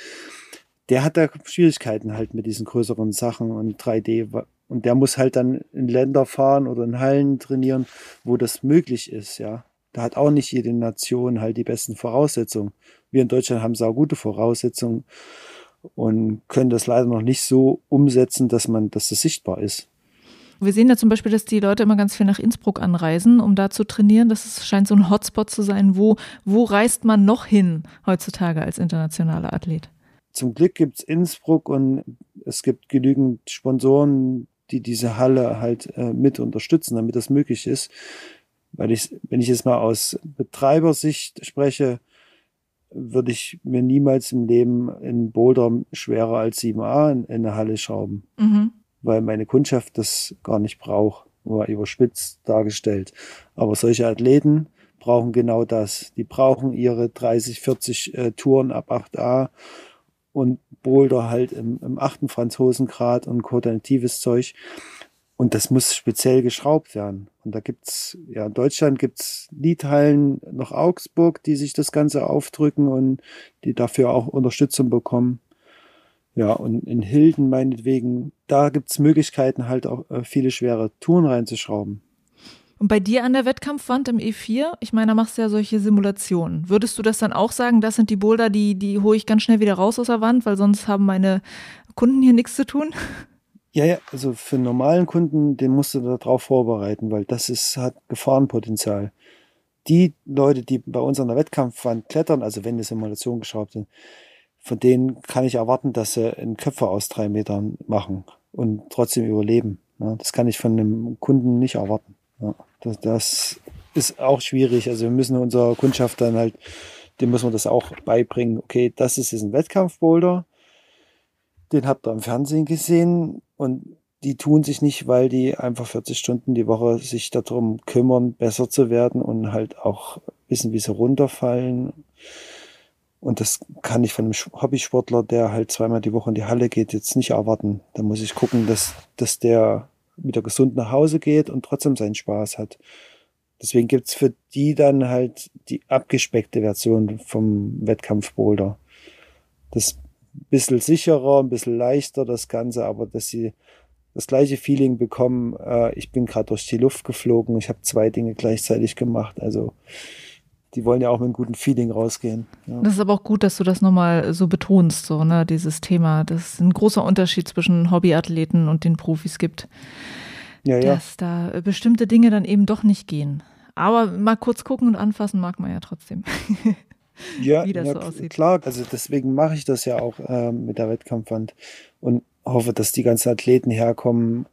der hat da Schwierigkeiten halt mit diesen größeren Sachen und 3D. Und der muss halt dann in Länder fahren oder in Hallen trainieren, wo das möglich ist, ja. Da hat auch nicht jede Nation halt die besten Voraussetzungen. Wir in Deutschland haben sau gute Voraussetzungen und können das leider noch nicht so umsetzen, dass man, dass das sichtbar ist. Wir sehen ja zum Beispiel, dass die Leute immer ganz viel nach Innsbruck anreisen, um da zu trainieren. Das scheint so ein Hotspot zu sein. Wo, wo reist man noch hin heutzutage als internationaler Athlet? Zum Glück gibt es Innsbruck und es gibt genügend Sponsoren, die diese Halle halt äh, mit unterstützen, damit das möglich ist. Weil ich, wenn ich jetzt mal aus Betreibersicht spreche, würde ich mir niemals im Leben in Boulder schwerer als 7a in, in eine Halle schrauben, mhm. weil meine Kundschaft das gar nicht braucht, nur überspitzt dargestellt. Aber solche Athleten brauchen genau das. Die brauchen ihre 30, 40 äh, Touren ab 8a und Boulder halt im, im achten Franzosengrad und koordinatives Zeug. Und das muss speziell geschraubt werden. Und da gibt's ja, in Deutschland gibt's Liedhallen noch Augsburg, die sich das Ganze aufdrücken und die dafür auch Unterstützung bekommen. Ja, und in Hilden meinetwegen, da gibt's Möglichkeiten halt auch äh, viele schwere Touren reinzuschrauben. Und bei dir an der Wettkampfwand im E4, ich meine, da machst du ja solche Simulationen. Würdest du das dann auch sagen, das sind die Boulder, die, die hole ich ganz schnell wieder raus aus der Wand, weil sonst haben meine Kunden hier nichts zu tun? Ja, ja, also für einen normalen Kunden, den musst du darauf vorbereiten, weil das ist, hat Gefahrenpotenzial. Die Leute, die bei uns an der Wettkampfwand klettern, also wenn die Simulation geschraubt sind, von denen kann ich erwarten, dass sie einen Köpfer aus drei Metern machen und trotzdem überleben. Das kann ich von einem Kunden nicht erwarten. Ja, das, das ist auch schwierig. Also wir müssen unserer Kundschaft dann halt, dem muss man das auch beibringen. Okay, das ist jetzt ein Wettkampfboulder den habt ihr im Fernsehen gesehen und die tun sich nicht, weil die einfach 40 Stunden die Woche sich darum kümmern, besser zu werden und halt auch wissen, wie sie runterfallen. Und das kann ich von einem Hobbysportler, der halt zweimal die Woche in die Halle geht, jetzt nicht erwarten. Da muss ich gucken, dass, dass der wieder gesund nach Hause geht und trotzdem seinen Spaß hat. Deswegen gibt's für die dann halt die abgespeckte Version vom Wettkampfboulder. Das bisschen sicherer, ein bisschen leichter das Ganze, aber dass sie das gleiche Feeling bekommen. Äh, ich bin gerade durch die Luft geflogen, ich habe zwei Dinge gleichzeitig gemacht. Also die wollen ja auch mit einem guten Feeling rausgehen. Ja. Das ist aber auch gut, dass du das nochmal so betonst, so, ne, dieses Thema. Das ist ein großer Unterschied zwischen Hobbyathleten und den Profis gibt. Ja, ja. Dass da bestimmte Dinge dann eben doch nicht gehen. Aber mal kurz gucken und anfassen mag man ja trotzdem. ja, wie das ja, so aussieht. Klar, also deswegen mache ich das ja auch äh, mit der Wettkampfwand und hoffe, dass die ganzen Athleten herkommen,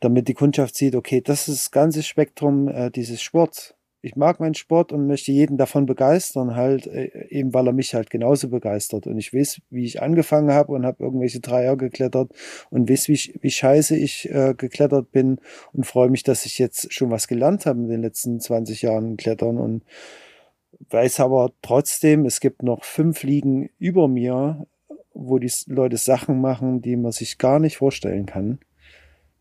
damit die Kundschaft sieht, okay, das ist das ganze Spektrum äh, dieses Sports. Ich mag meinen Sport und möchte jeden davon begeistern, halt äh, eben weil er mich halt genauso begeistert. Und ich weiß, wie ich angefangen habe und habe irgendwelche Dreier geklettert und weiß, wie, wie scheiße ich äh, geklettert bin und freue mich, dass ich jetzt schon was gelernt habe in den letzten 20 Jahren Klettern und weiß aber trotzdem, es gibt noch fünf Ligen über mir, wo die Leute Sachen machen, die man sich gar nicht vorstellen kann.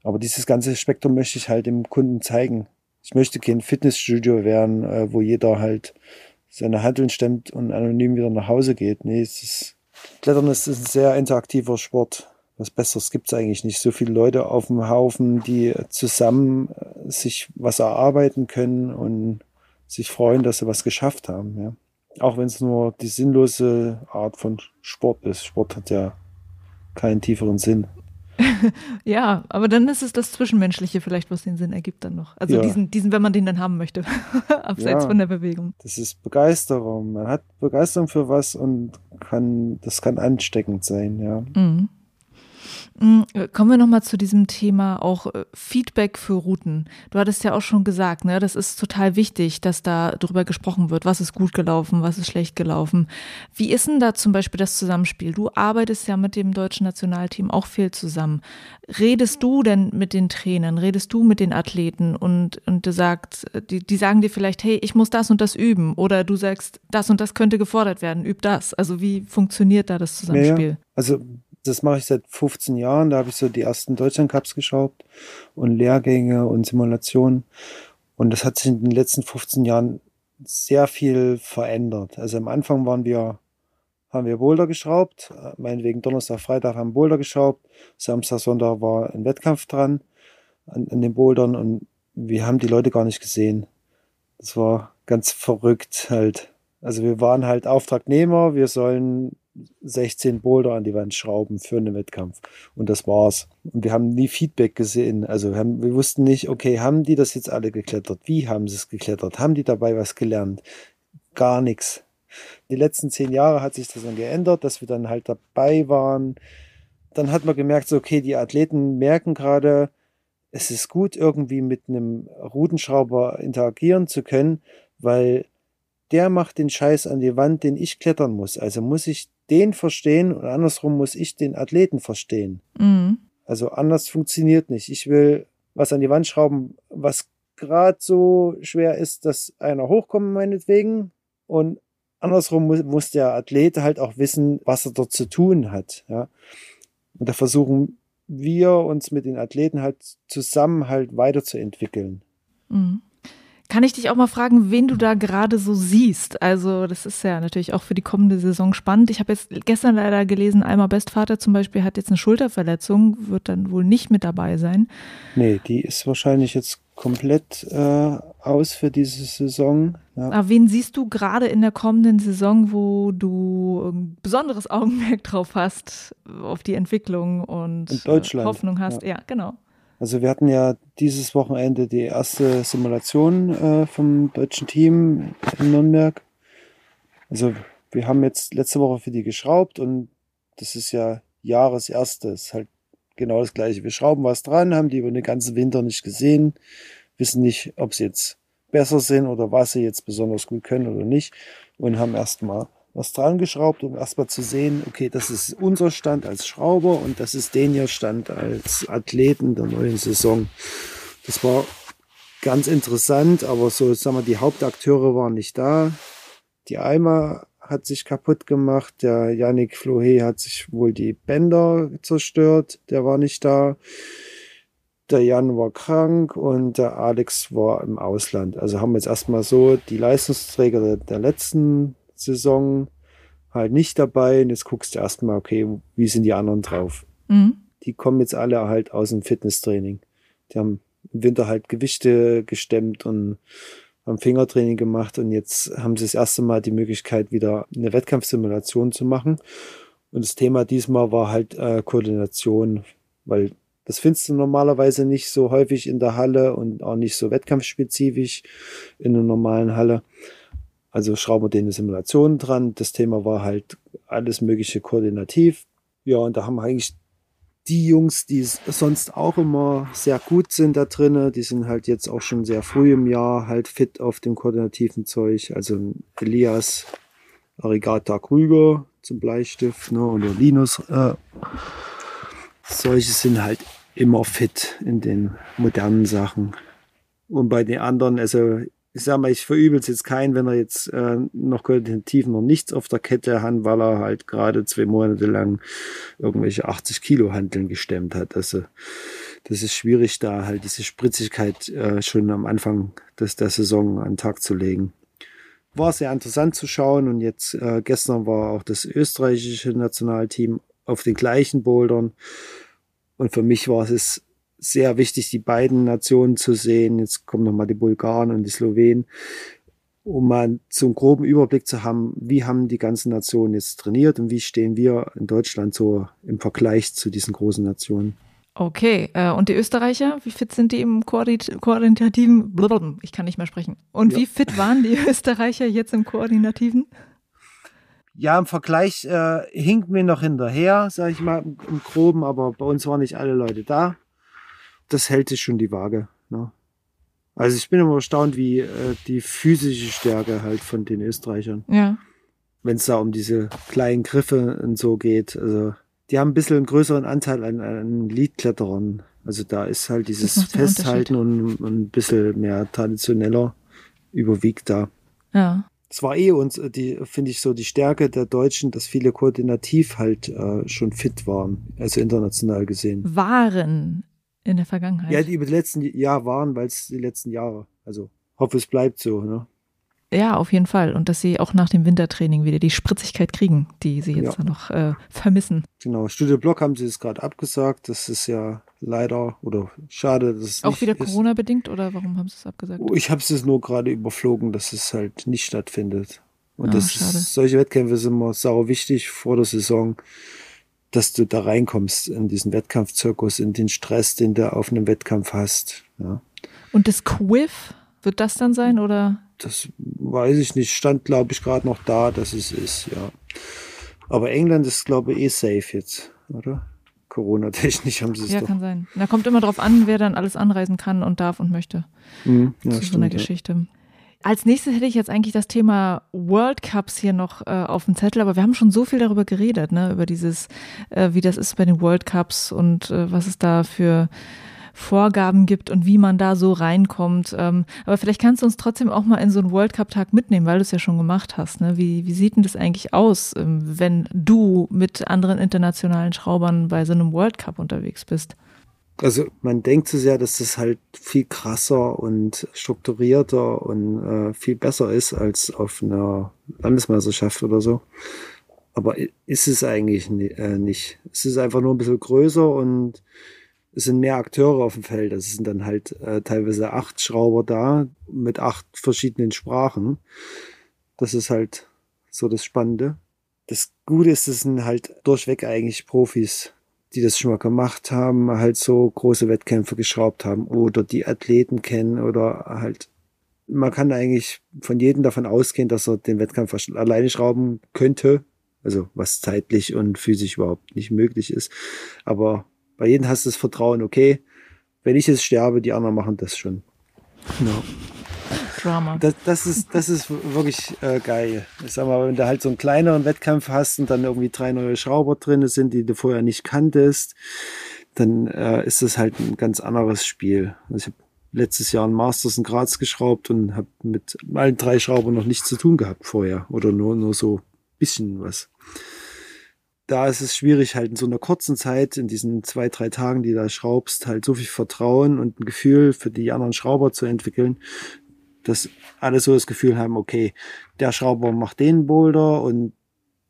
Aber dieses ganze Spektrum möchte ich halt dem Kunden zeigen. Ich möchte kein Fitnessstudio werden, äh, wo jeder halt seine Handeln stemmt und anonym wieder nach Hause geht. Nee, es ist, Klettern ist ein sehr interaktiver Sport. Was Besseres gibt es eigentlich nicht. So viele Leute auf dem Haufen, die zusammen äh, sich was erarbeiten können und sich freuen, dass sie was geschafft haben. Ja. Auch wenn es nur die sinnlose Art von Sport ist. Sport hat ja keinen tieferen Sinn. ja, aber dann ist es das Zwischenmenschliche vielleicht, was den Sinn ergibt dann noch. Also ja. diesen, diesen, wenn man den dann haben möchte, abseits ja, von der Bewegung. Das ist Begeisterung. Man hat Begeisterung für was und kann, das kann ansteckend sein, ja. Mhm. Mm, kommen wir nochmal zu diesem Thema auch äh, Feedback für Routen. Du hattest ja auch schon gesagt, ne, das ist total wichtig, dass da drüber gesprochen wird, was ist gut gelaufen, was ist schlecht gelaufen. Wie ist denn da zum Beispiel das Zusammenspiel? Du arbeitest ja mit dem deutschen Nationalteam auch viel zusammen. Redest du denn mit den Trainern, redest du mit den Athleten und, und du sagst, die, die sagen dir vielleicht, hey, ich muss das und das üben oder du sagst, das und das könnte gefordert werden, üb das. Also wie funktioniert da das Zusammenspiel? Ja, also das mache ich seit 15 Jahren. Da habe ich so die ersten Deutschland Cups geschraubt und Lehrgänge und Simulationen. Und das hat sich in den letzten 15 Jahren sehr viel verändert. Also am Anfang waren wir, haben wir Boulder geschraubt. Meinetwegen Donnerstag, Freitag haben Boulder geschraubt. Samstag, Sonntag war ein Wettkampf dran an, an den Bouldern und wir haben die Leute gar nicht gesehen. Das war ganz verrückt halt. Also wir waren halt Auftragnehmer, wir sollen 16 Boulder an die Wand schrauben für einen Wettkampf. Und das war's. Und wir haben nie Feedback gesehen. Also wir, haben, wir wussten nicht, okay, haben die das jetzt alle geklettert? Wie haben sie es geklettert? Haben die dabei was gelernt? Gar nichts. Die letzten zehn Jahre hat sich das dann geändert, dass wir dann halt dabei waren. Dann hat man gemerkt, so, okay, die Athleten merken gerade, es ist gut, irgendwie mit einem Rudenschrauber interagieren zu können, weil der macht den Scheiß an die Wand, den ich klettern muss. Also muss ich den verstehen und andersrum muss ich den Athleten verstehen. Mhm. Also anders funktioniert nicht. Ich will was an die Wand schrauben, was gerade so schwer ist, dass einer hochkommt, meinetwegen. Und andersrum muss, muss der Athlet halt auch wissen, was er dort zu tun hat. Ja. Und da versuchen wir uns mit den Athleten halt zusammen halt weiterzuentwickeln. Mhm. Kann ich dich auch mal fragen, wen du da gerade so siehst? Also, das ist ja natürlich auch für die kommende Saison spannend. Ich habe jetzt gestern leider gelesen, Alma Bestvater zum Beispiel hat jetzt eine Schulterverletzung, wird dann wohl nicht mit dabei sein. Nee, die ist wahrscheinlich jetzt komplett äh, aus für diese Saison. Ja. Aber wen siehst du gerade in der kommenden Saison, wo du ein besonderes Augenmerk drauf hast, auf die Entwicklung und äh, Hoffnung hast? Ja, ja genau. Also wir hatten ja dieses Wochenende die erste Simulation äh, vom deutschen Team in Nürnberg. Also wir haben jetzt letzte Woche für die geschraubt und das ist ja Jahreserstes, halt genau das gleiche. Wir schrauben was dran, haben die über den ganzen Winter nicht gesehen, wissen nicht, ob sie jetzt besser sind oder was sie jetzt besonders gut können oder nicht und haben erstmal was dran geschraubt, um erstmal zu sehen, okay, das ist unser Stand als Schrauber und das ist den hier Stand als Athleten der neuen Saison. Das war ganz interessant, aber so, sagen wir, die Hauptakteure waren nicht da. Die Eimer hat sich kaputt gemacht, der Yannick Flohe hat sich wohl die Bänder zerstört, der war nicht da. Der Jan war krank und der Alex war im Ausland. Also haben wir jetzt erstmal so die Leistungsträger der, der letzten Saison halt nicht dabei. Und jetzt guckst du erstmal, okay, wie sind die anderen drauf? Mhm. Die kommen jetzt alle halt aus dem Fitnesstraining. Die haben im Winter halt Gewichte gestemmt und haben Fingertraining gemacht und jetzt haben sie das erste Mal die Möglichkeit, wieder eine Wettkampfsimulation zu machen. Und das Thema diesmal war halt äh, Koordination, weil das findest du normalerweise nicht so häufig in der Halle und auch nicht so wettkampfspezifisch in einer normalen Halle. Also schrauben wir denen Simulation dran. Das Thema war halt alles mögliche koordinativ. Ja, und da haben wir eigentlich die Jungs, die sonst auch immer sehr gut sind da drinnen, die sind halt jetzt auch schon sehr früh im Jahr halt fit auf dem koordinativen Zeug. Also Elias Arigata Krüger zum Bleistift ne, oder Linus. Äh, solche sind halt immer fit in den modernen Sachen. Und bei den anderen, also ich sag mal, ich verübel es jetzt keinen, wenn er jetzt äh, noch koordinativ noch nichts auf der Kette hat, weil er halt gerade zwei Monate lang irgendwelche 80 Kilo Handeln gestemmt hat. Also das ist schwierig, da halt diese Spritzigkeit äh, schon am Anfang des, der Saison an den Tag zu legen. War sehr interessant zu schauen und jetzt äh, gestern war auch das österreichische Nationalteam auf den gleichen Bouldern. Und für mich war es sehr wichtig, die beiden Nationen zu sehen. Jetzt kommen nochmal die Bulgaren und die Slowenen, um mal zum groben Überblick zu haben, wie haben die ganzen Nationen jetzt trainiert und wie stehen wir in Deutschland so im Vergleich zu diesen großen Nationen. Okay, äh, und die Österreicher, wie fit sind die im koordinativen? Ich kann nicht mehr sprechen. Und ja. wie fit waren die Österreicher jetzt im koordinativen? Ja, im Vergleich äh, hinkt mir noch hinterher, sag ich mal, im, im Groben, aber bei uns waren nicht alle Leute da. Das hält sich schon die Waage. Ne? Also ich bin immer erstaunt, wie äh, die physische Stärke halt von den Österreichern. Ja. Wenn es da um diese kleinen Griffe und so geht. Also die haben ein bisschen einen größeren Anteil an, an Liedkletterern. Also da ist halt dieses Festhalten und, und ein bisschen mehr traditioneller überwiegt da. Ja. Es war eh uns, die, finde ich, so die Stärke der Deutschen, dass viele koordinativ halt äh, schon fit waren, also international gesehen. Waren in der Vergangenheit. Ja, die über die letzten Jahre waren, weil es die letzten Jahre. Also hoffe, es bleibt so, ne? Ja, auf jeden Fall. Und dass sie auch nach dem Wintertraining wieder die Spritzigkeit kriegen, die sie jetzt ja. noch äh, vermissen. Genau, Studio Block haben sie es gerade abgesagt. Das ist ja leider oder schade. Dass es auch wieder Corona-bedingt oder warum haben sie es abgesagt? Oh, ich habe es nur gerade überflogen, dass es halt nicht stattfindet. Und oh, das ist, solche Wettkämpfe sind immer sauer wichtig vor der Saison, dass du da reinkommst in diesen Wettkampfzirkus, in den Stress, den du auf einem Wettkampf hast. Ja. Und das Quiff, wird das dann sein oder? Das weiß ich nicht. Stand, glaube ich, gerade noch da, dass es ist, ja. Aber England ist, glaube ich, eh safe jetzt, oder? Corona-technisch haben sie es Ja, doch. kann sein. Da kommt immer drauf an, wer dann alles anreisen kann und darf und möchte. Mhm, ja, zu stimmt, so einer Geschichte. Ja. Als nächstes hätte ich jetzt eigentlich das Thema World Cups hier noch äh, auf dem Zettel, aber wir haben schon so viel darüber geredet, ne, über dieses, äh, wie das ist bei den World Cups und äh, was es da für Vorgaben gibt und wie man da so reinkommt. Ähm, aber vielleicht kannst du uns trotzdem auch mal in so einen World Cup-Tag mitnehmen, weil du es ja schon gemacht hast. Ne? Wie, wie sieht denn das eigentlich aus, ähm, wenn du mit anderen internationalen Schraubern bei so einem World Cup unterwegs bist? Also man denkt so sehr, dass das halt viel krasser und strukturierter und äh, viel besser ist als auf einer Landesmeisterschaft oder so. Aber ist es eigentlich äh, nicht. Es ist einfach nur ein bisschen größer und es sind mehr Akteure auf dem Feld. Es sind dann halt äh, teilweise acht Schrauber da mit acht verschiedenen Sprachen. Das ist halt so das Spannende. Das Gute ist, es sind halt durchweg eigentlich Profis, die das schon mal gemacht haben, halt so große Wettkämpfe geschraubt haben oder die Athleten kennen oder halt man kann eigentlich von jedem davon ausgehen, dass er den Wettkampf alleine schrauben könnte. Also was zeitlich und physisch überhaupt nicht möglich ist. Aber bei jedem hast du das Vertrauen, okay, wenn ich jetzt sterbe, die anderen machen das schon. No. Drama. Das, das, ist, das ist wirklich äh, geil. Ich sag mal, wenn du halt so einen kleineren Wettkampf hast und dann irgendwie drei neue Schrauber drin sind, die du vorher nicht kanntest, dann äh, ist das halt ein ganz anderes Spiel. Also ich habe letztes Jahr einen Masters in Graz geschraubt und habe mit allen drei Schraubern noch nichts zu tun gehabt vorher oder nur, nur so bisschen was da ist es schwierig, halt in so einer kurzen Zeit, in diesen zwei, drei Tagen, die da schraubst, halt so viel Vertrauen und ein Gefühl für die anderen Schrauber zu entwickeln, dass alle so das Gefühl haben, okay, der Schrauber macht den Boulder und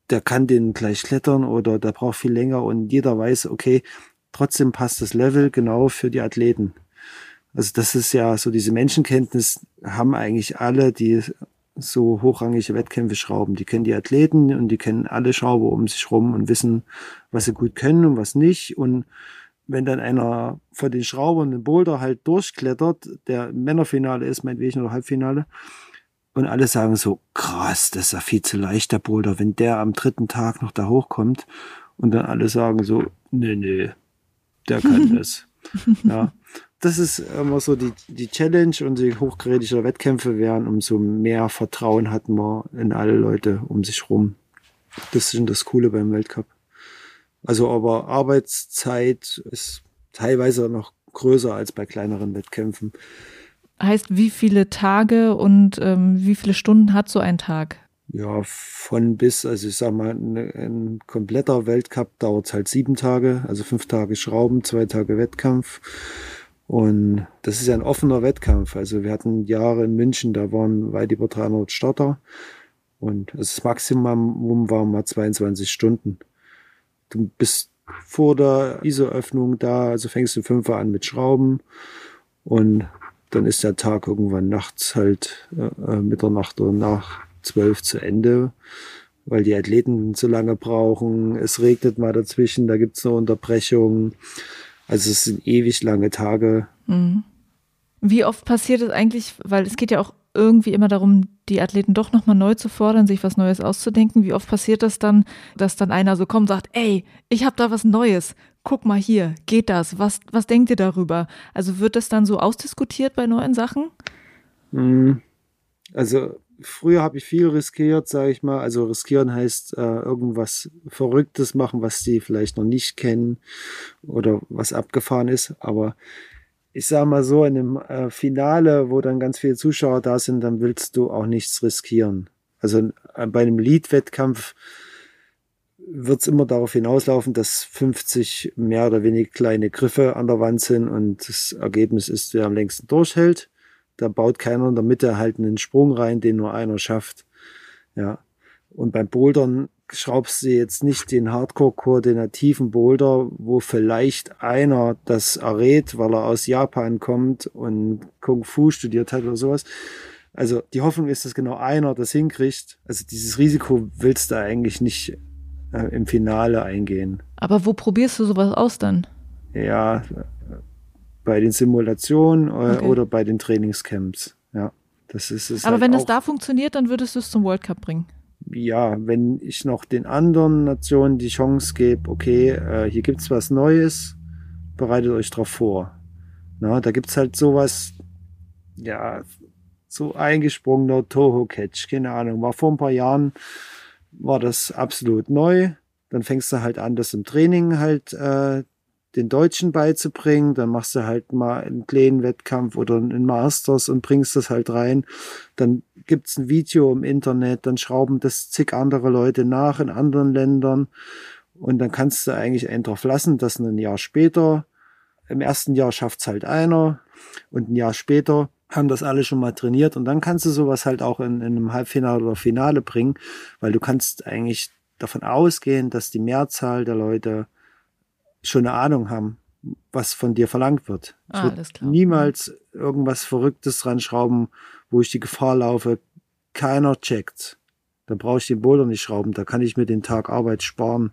der kann den gleich klettern oder der braucht viel länger und jeder weiß, okay, trotzdem passt das Level genau für die Athleten. Also das ist ja so diese Menschenkenntnis haben eigentlich alle, die so hochrangige Wettkämpfe schrauben. Die kennen die Athleten und die kennen alle Schrauber um sich rum und wissen, was sie gut können und was nicht. Und wenn dann einer von den Schraubern den Boulder halt durchklettert, der im Männerfinale ist, meinetwegen oder Halbfinale, und alle sagen so, krass, das ist ja viel zu leicht, der Boulder, wenn der am dritten Tag noch da hochkommt und dann alle sagen so, nee, nee, der kann das. ja das ist immer so die, die Challenge und je hochkarätischer Wettkämpfe werden, umso mehr Vertrauen hatten wir in alle Leute um sich rum. Das ist das Coole beim Weltcup. Also aber Arbeitszeit ist teilweise noch größer als bei kleineren Wettkämpfen. Heißt, wie viele Tage und ähm, wie viele Stunden hat so ein Tag? Ja, von bis, also ich sag mal, ein, ein kompletter Weltcup dauert halt sieben Tage, also fünf Tage Schrauben, zwei Tage Wettkampf. Und das ist ja ein offener Wettkampf. Also wir hatten Jahre in München, da waren weit über 300 Starter. Und das Maximum war mal 22 Stunden. Du bist vor der ISO-Öffnung da, also fängst du 5 Uhr an mit Schrauben und dann ist der Tag irgendwann nachts halt äh, äh Mitternacht oder nach 12 zu Ende, weil die Athleten so lange brauchen. Es regnet mal dazwischen, da gibt's eine Unterbrechung. Also es sind ewig lange Tage. Mhm. Wie oft passiert es eigentlich, weil es geht ja auch irgendwie immer darum, die Athleten doch nochmal neu zu fordern, sich was Neues auszudenken. Wie oft passiert das dann, dass dann einer so kommt und sagt, ey, ich habe da was Neues. Guck mal hier, geht das? Was, was denkt ihr darüber? Also wird das dann so ausdiskutiert bei neuen Sachen? Hm. Also früher habe ich viel riskiert, sage ich mal. Also riskieren heißt äh, irgendwas Verrücktes machen, was die vielleicht noch nicht kennen oder was abgefahren ist. Aber ich sage mal so, in einem äh, Finale, wo dann ganz viele Zuschauer da sind, dann willst du auch nichts riskieren. Also äh, bei einem Lead-Wettkampf wird es immer darauf hinauslaufen, dass 50 mehr oder weniger kleine Griffe an der Wand sind und das Ergebnis ist, wer am längsten durchhält. Da baut keiner in der Mitte halt einen Sprung rein, den nur einer schafft. Ja. Und beim Bouldern schraubst du jetzt nicht den Hardcore-koordinativen Boulder, wo vielleicht einer das errät, weil er aus Japan kommt und Kung Fu studiert hat oder sowas. Also die Hoffnung ist, dass genau einer das hinkriegt. Also dieses Risiko willst du eigentlich nicht äh, im Finale eingehen. Aber wo probierst du sowas aus dann? Ja, bei den Simulationen äh, okay. oder bei den Trainingscamps. Ja, das ist es. Aber halt wenn es da funktioniert, dann würdest du es zum World Cup bringen. Ja, wenn ich noch den anderen Nationen die Chance gebe, okay, äh, hier es was Neues, bereitet euch darauf vor. Na, da es halt sowas, ja, so eingesprungener Toho-Catch, keine Ahnung, war vor ein paar Jahren, war das absolut neu. Dann fängst du halt an, das im Training halt äh, den Deutschen beizubringen. Dann machst du halt mal einen kleinen Wettkampf oder einen Masters und bringst das halt rein. Dann gibt's ein Video im Internet, dann schrauben das zig andere Leute nach in anderen Ländern. Und dann kannst du eigentlich einen drauf lassen, dass ein Jahr später, im ersten Jahr schafft's halt einer und ein Jahr später haben das alle schon mal trainiert und dann kannst du sowas halt auch in, in einem Halbfinale oder Finale bringen, weil du kannst eigentlich davon ausgehen, dass die Mehrzahl der Leute schon eine Ahnung haben, was von dir verlangt wird. Ich ah, würde niemals irgendwas Verrücktes dran schrauben, wo ich die Gefahr laufe, keiner checkt. Dann brauche ich den Boulder nicht schrauben. Da kann ich mir den Tag Arbeit sparen,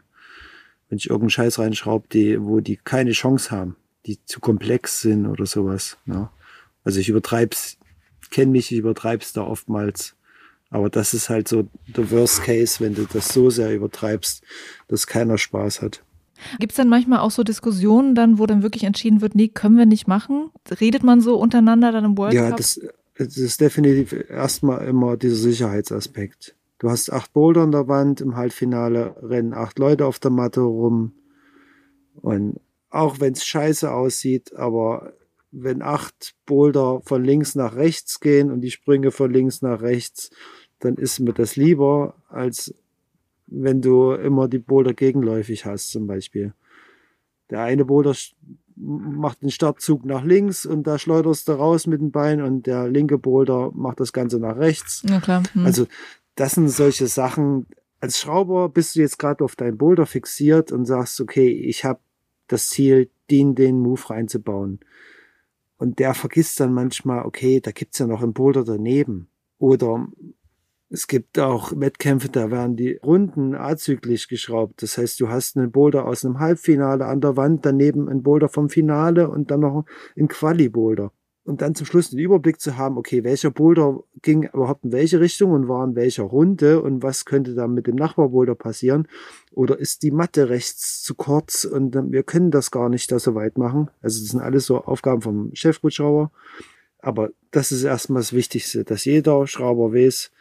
wenn ich irgendeinen Scheiß reinschraube, die, wo die keine Chance haben, die zu komplex sind oder sowas. Ja. Ne? Also ich übertreib's, kenne mich, ich übertreib's da oftmals. Aber das ist halt so der Worst Case, wenn du das so sehr übertreibst, dass keiner Spaß hat. Gibt es dann manchmal auch so Diskussionen dann, wo dann wirklich entschieden wird, nee, können wir nicht machen? Redet man so untereinander dann im World ja, Cup? Ja, das, das ist definitiv erstmal immer dieser Sicherheitsaspekt. Du hast acht Boulder an der Wand, im Halbfinale rennen acht Leute auf der Matte rum. Und auch wenn es scheiße aussieht, aber wenn acht Boulder von links nach rechts gehen und die Sprünge von links nach rechts, dann ist mir das lieber, als wenn du immer die Boulder gegenläufig hast, zum Beispiel. Der eine Boulder macht den Startzug nach links und da schleuderst du raus mit dem Bein und der linke Boulder macht das Ganze nach rechts. Ja, klar. Hm. Also, das sind solche Sachen. Als Schrauber bist du jetzt gerade auf deinen Boulder fixiert und sagst, okay, ich habe das Ziel, den, den Move reinzubauen. Und der vergisst dann manchmal, okay, da gibt's ja noch einen Boulder daneben. Oder es gibt auch Wettkämpfe, da werden die Runden azyklisch geschraubt. Das heißt, du hast einen Boulder aus einem Halbfinale an der Wand, daneben einen Boulder vom Finale und dann noch einen Quali-Boulder. Und dann zum Schluss den Überblick zu haben, okay, welcher Boulder ging überhaupt in welche Richtung und war in welcher Runde und was könnte dann mit dem Nachbarboulder passieren? Oder ist die Matte rechts zu kurz und wir können das gar nicht da so weit machen? Also das sind alles so Aufgaben vom Chefgutschrauber. Aber das ist erstmal das Wichtigste, dass jeder Schrauber weiß,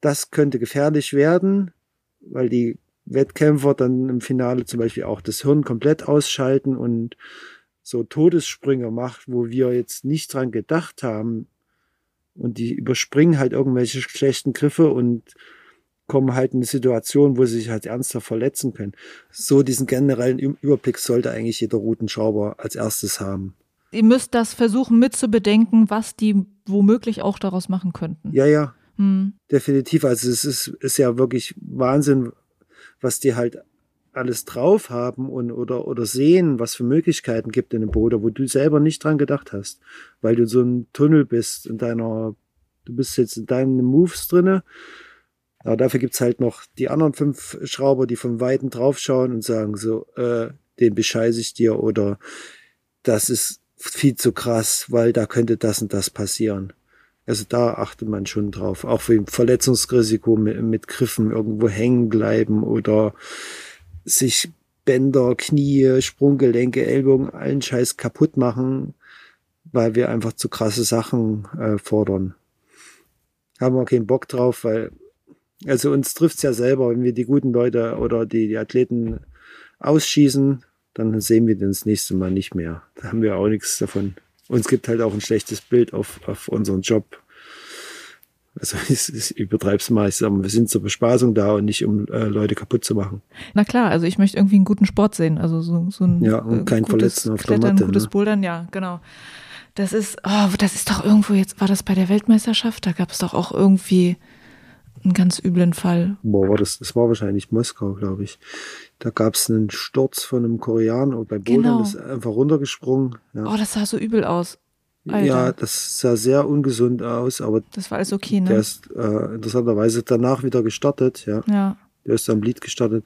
das könnte gefährlich werden, weil die Wettkämpfer dann im Finale zum Beispiel auch das Hirn komplett ausschalten und so Todessprünge macht, wo wir jetzt nicht dran gedacht haben. Und die überspringen halt irgendwelche schlechten Griffe und kommen halt in eine Situation, wo sie sich halt ernsthaft verletzen können. So diesen generellen Überblick sollte eigentlich jeder Routenschrauber als erstes haben. Ihr müsst das versuchen mitzubedenken, was die womöglich auch daraus machen könnten. Ja, ja, hm. Definitiv. Also es ist, ist ja wirklich Wahnsinn, was die halt alles drauf haben und oder oder sehen, was für Möglichkeiten gibt in einem Boot, wo du selber nicht dran gedacht hast, weil du so ein Tunnel bist in deiner, du bist jetzt in deinen Moves drinne. Aber dafür gibt's halt noch die anderen fünf Schrauber, die von Weitem draufschauen und sagen so, äh, den bescheiße ich dir oder das ist viel zu krass, weil da könnte das und das passieren. Also da achtet man schon drauf. Auch wegen Verletzungsrisiko mit, mit Griffen irgendwo hängen bleiben oder sich Bänder, Knie, Sprunggelenke, Ellbogen, allen Scheiß kaputt machen, weil wir einfach zu krasse Sachen äh, fordern. Haben wir keinen Bock drauf, weil also uns trifft's ja selber, wenn wir die guten Leute oder die, die Athleten ausschießen, dann sehen wir den das nächste Mal nicht mehr. Da haben wir auch nichts davon. Uns gibt halt auch ein schlechtes Bild auf, auf unseren Job. Also ich, ich übertreibe es mal, ich sage, wir sind zur Bespaßung da und nicht um äh, Leute kaputt zu machen. Na klar, also ich möchte irgendwie einen guten Sport sehen, also so, so ein ja, und kein äh, gutes Verletzen auf Klettern, der Matte. gutes Ne? Bouldern, ja, genau. Das ist, oh, das ist doch irgendwo jetzt, war das bei der Weltmeisterschaft? Da gab es doch auch irgendwie einen ganz üblen Fall. Boah, war das, das war wahrscheinlich Moskau, glaube ich. Da gab es einen Sturz von einem Koreaner und beim Bouldern Genau. ist er einfach runtergesprungen. Ja. Oh, das sah so übel aus. Alter. ja, das sah sehr ungesund aus, aber Das war alles okay, der ne? ist äh, interessanterweise danach wieder gestartet, ja. Ja. Der ist am Lied gestartet.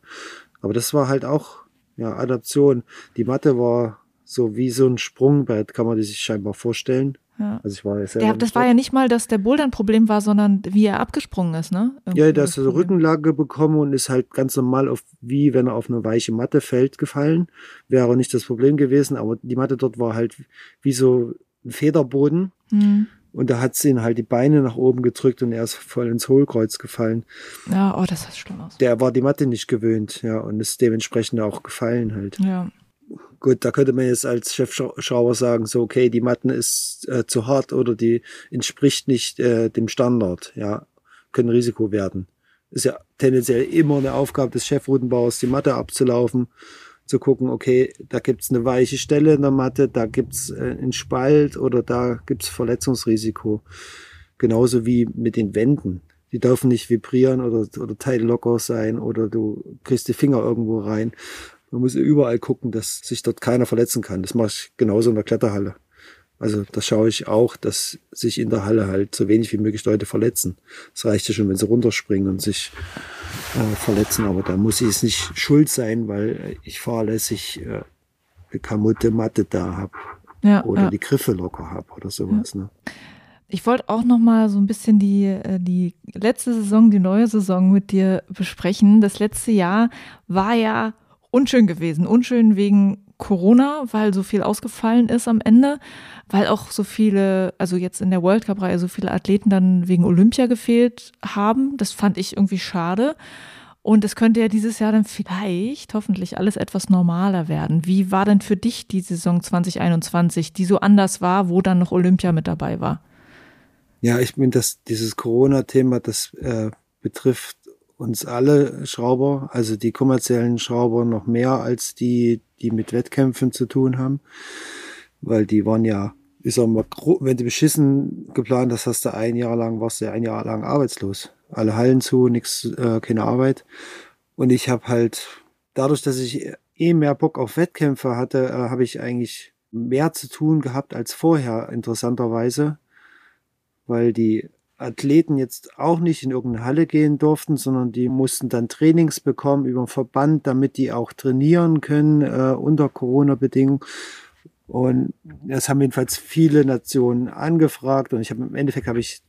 Aber das war halt auch ja, Adaption. Die Matte war so wie so ein Sprungbrett, kann man sich scheinbar vorstellen. Ja. Also ich war Der, das war ja nicht mal, dass der Bouldern ein Problem war, sondern wie er abgesprungen ist, ne? Irgendwie Ja, der das hat so Problem. Rückenlage bekommen und ist halt ganz normal auf, wie wenn er auf eine weiche Matte fällt, gefallen. Wäre nicht das Problem gewesen, aber die Matte dort war halt wie so ein Federboden. Hm. Und da hat sie ihn halt die Beine nach oben gedrückt und er ist voll ins Hohlkreuz gefallen. Ja, oh, das sah schlimm aus. Der war die Matte nicht gewöhnt, ja, und ist dementsprechend auch gefallen halt. Ja. Gut, da könnte man jetzt als Chefschrauber sagen, so, okay, die Matten ist äh, zu hart oder die entspricht nicht äh, dem Standard, ja, können Risiko werden. Ist ja tendenziell immer eine Aufgabe des Chefroutenbauers, die Matte abzulaufen, zu gucken, okay, da gibt's eine weiche Stelle in der Matte, da gibt's äh, einen Spalt oder da gibt's Verletzungsrisiko. Genauso wie mit den Wänden. Die dürfen nicht vibrieren oder, oder teillocker sein oder du kriegst die Finger irgendwo rein. Man muss überall gucken, dass sich dort keiner verletzen kann. Das mache ich genauso in der Kletterhalle. Also da schaue ich auch, dass sich in der Halle halt so wenig wie möglich Leute verletzen. Es reicht ja schon, wenn sie runterspringen und sich äh, verletzen, aber da muss ich es nicht schuld sein, weil ich fahrlässig äh, eine kaputte Matte da habe Ja, oder ja. die Griffe locker habe oder sowas. Ne? Ich wollte auch noch mal so ein bisschen die, äh, die letzte Saison, die neue Saison mit dir besprechen. Das letzte Jahr war ja unschön gewesen. Unschön wegen Corona, weil so viel ausgefallen ist am Ende, weil auch so viele, also jetzt in der World Cup-Reihe so viele Athleten dann wegen Olympia gefehlt haben. Das fand ich irgendwie schade. Und es könnte ja dieses Jahr dann vielleicht, hoffentlich, alles etwas normaler werden. Wie war denn für dich die Saison 2021, die so anders war, wo dann noch Olympia mit dabei war? Ja, ich bin das, dieses Corona-Thema, das äh, betrifft uns alle Schrauber, also die kommerziellen Schrauber noch mehr als die, die mit Wettkämpfen zu tun haben, weil die waren ja, ich sag mal, wenn du beschissen geplant hast, hast du ein Jahr lang, warst du ein Jahr lang arbeitslos. Alle Hallen zu, nix, äh, keine Arbeit. Und ich habe halt, dadurch, dass ich eh mehr Bock auf Wettkämpfe hatte, äh, habe ich eigentlich mehr zu tun gehabt als vorher, interessanterweise weil die Athleten jetzt auch nicht in irgendeine Halle gehen durften, sondern die mussten dann Trainings bekommen über den Verband, damit die auch trainieren können äh, unter Corona-Bedingungen. Und das haben jedenfalls viele Nationen angefragt und ich habe im Endeffekt habe ich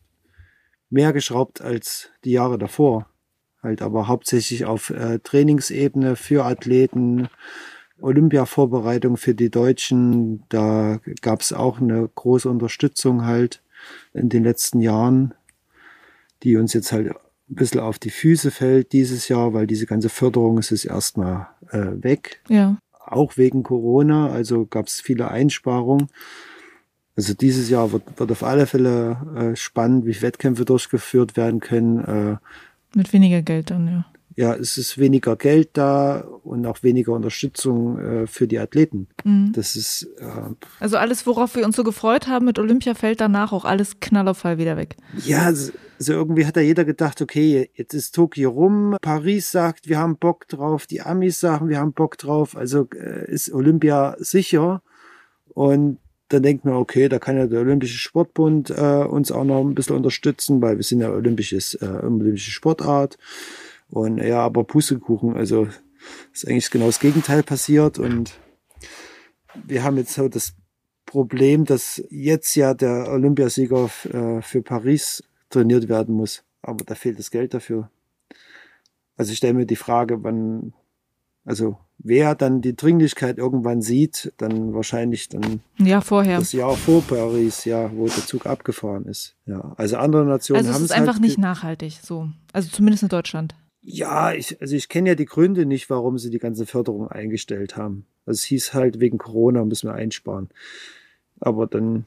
mehr geschraubt als die Jahre davor. Halt aber hauptsächlich auf äh, Trainingsebene für Athleten, Olympia-Vorbereitung für die Deutschen. Da gab es auch eine große Unterstützung halt in den letzten Jahren, die uns jetzt halt ein bisschen auf die Füße fällt dieses Jahr, weil diese ganze Förderung ist jetzt erstmal äh, weg. Ja. Auch wegen Corona, also gab es viele Einsparungen. Also dieses Jahr wird, wird auf alle Fälle äh, spannend, wie Wettkämpfe durchgeführt werden können. Äh, Mit weniger Geld dann, ja. Ja, es ist weniger Geld da und auch weniger Unterstützung äh, für die Athleten. Mhm. Das ist äh, Also alles, worauf wir uns so gefreut haben mit Olympia, fällt danach auch alles knallerfall wieder weg. Ja, so so irgendwie hat da jeder gedacht, okay, jetzt ist Tokio rum, Paris sagt, wir haben Bock drauf, die Amis sagen, wir haben Bock drauf, also äh, ist Olympia sicher. Und dann denkt man, okay, da kann ja der Olympische Sportbund äh, uns auch noch ein bisschen unterstützen, weil wir sind ja olympisches, äh, olympische Sportart. Und ja, aber Pustekuchen, also ist eigentlich genau das Gegenteil passiert und wir haben jetzt so das Problem, dass jetzt ja der Olympiasieger äh, für Paris trainiert werden muss. Aber da fehlt das Geld dafür. Also ich stelle mir die Frage, wann, also wer dann die Dringlichkeit irgendwann sieht, dann wahrscheinlich dann ja, vorher. das Jahr vor Paris, ja, wo der Zug abgefahren ist. Ja, also andere Nationen also haben es ist einfach halt nicht nachhaltig, so. Also zumindest in Deutschland. Ja, ich, also ich kenne ja die Gründe nicht, warum sie die ganze Förderung eingestellt haben. Also es hieß halt, wegen Corona müssen wir einsparen. Aber dann,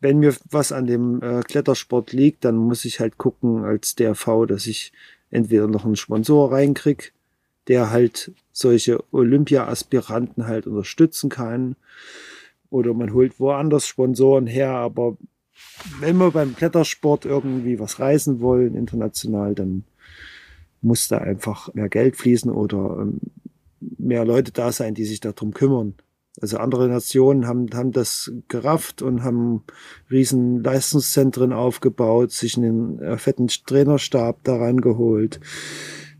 wenn mir was an dem äh, Klettersport liegt, dann muss ich halt gucken als DRV, dass ich entweder noch einen Sponsor reinkrieg, der halt solche Olympia-Aspiranten halt unterstützen kann. Oder man holt woanders Sponsoren her, aber wenn wir beim Klettersport irgendwie was reisen wollen, international, dann muss da einfach mehr Geld fließen oder ähm, mehr Leute da sein, die sich darum kümmern. Also andere Nationen haben, haben das gerafft und haben riesen Leistungszentren aufgebaut, sich einen äh, fetten Trainerstab daran geholt,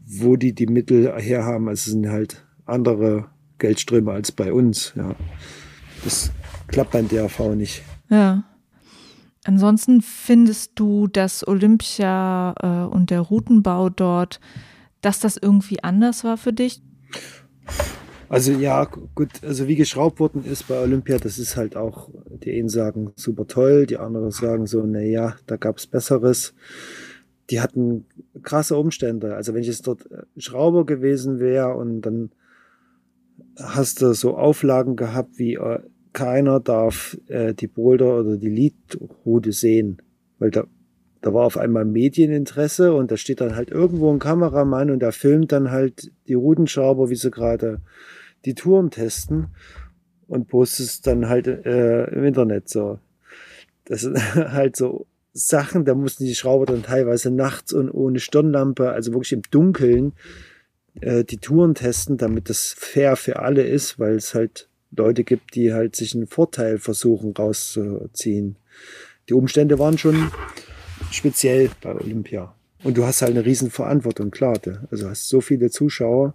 wo die die Mittel herhaben. Also es sind halt andere Geldströme als bei uns. Ja. Das klappt beim DRV nicht. Ja. Ansonsten findest du, dass Olympia äh, und der Routenbau dort, dass das irgendwie anders war für dich? Also ja, gut, also wie geschraubt worden ist bei Olympia, das ist halt auch, die einen sagen super toll, die anderen sagen so, na ja, da gab es Besseres. Die hatten krasse Umstände. Also wenn ich jetzt dort äh, Schrauber gewesen wäre und dann hast du so Auflagen gehabt wie äh, keiner darf äh, die Boulder oder die Leadroute sehen, weil da, da war auf einmal Medieninteresse und da steht dann halt irgendwo ein Kameramann und der filmt dann halt die Routenschrauber, wie sie gerade die Touren testen und postet es dann halt äh, im Internet so. Das sind halt so Sachen, da mussten die Schrauber dann teilweise nachts und ohne Stirnlampe, also wirklich im Dunkeln, äh, die Touren testen, damit das fair für alle ist, weil es halt Leute gibt, die halt sich einen Vorteil versuchen rauszuziehen. Die Umstände waren schon speziell bei Olympia. Und du hast halt eine riesen Verantwortung, klar. Also hast so viele Zuschauer.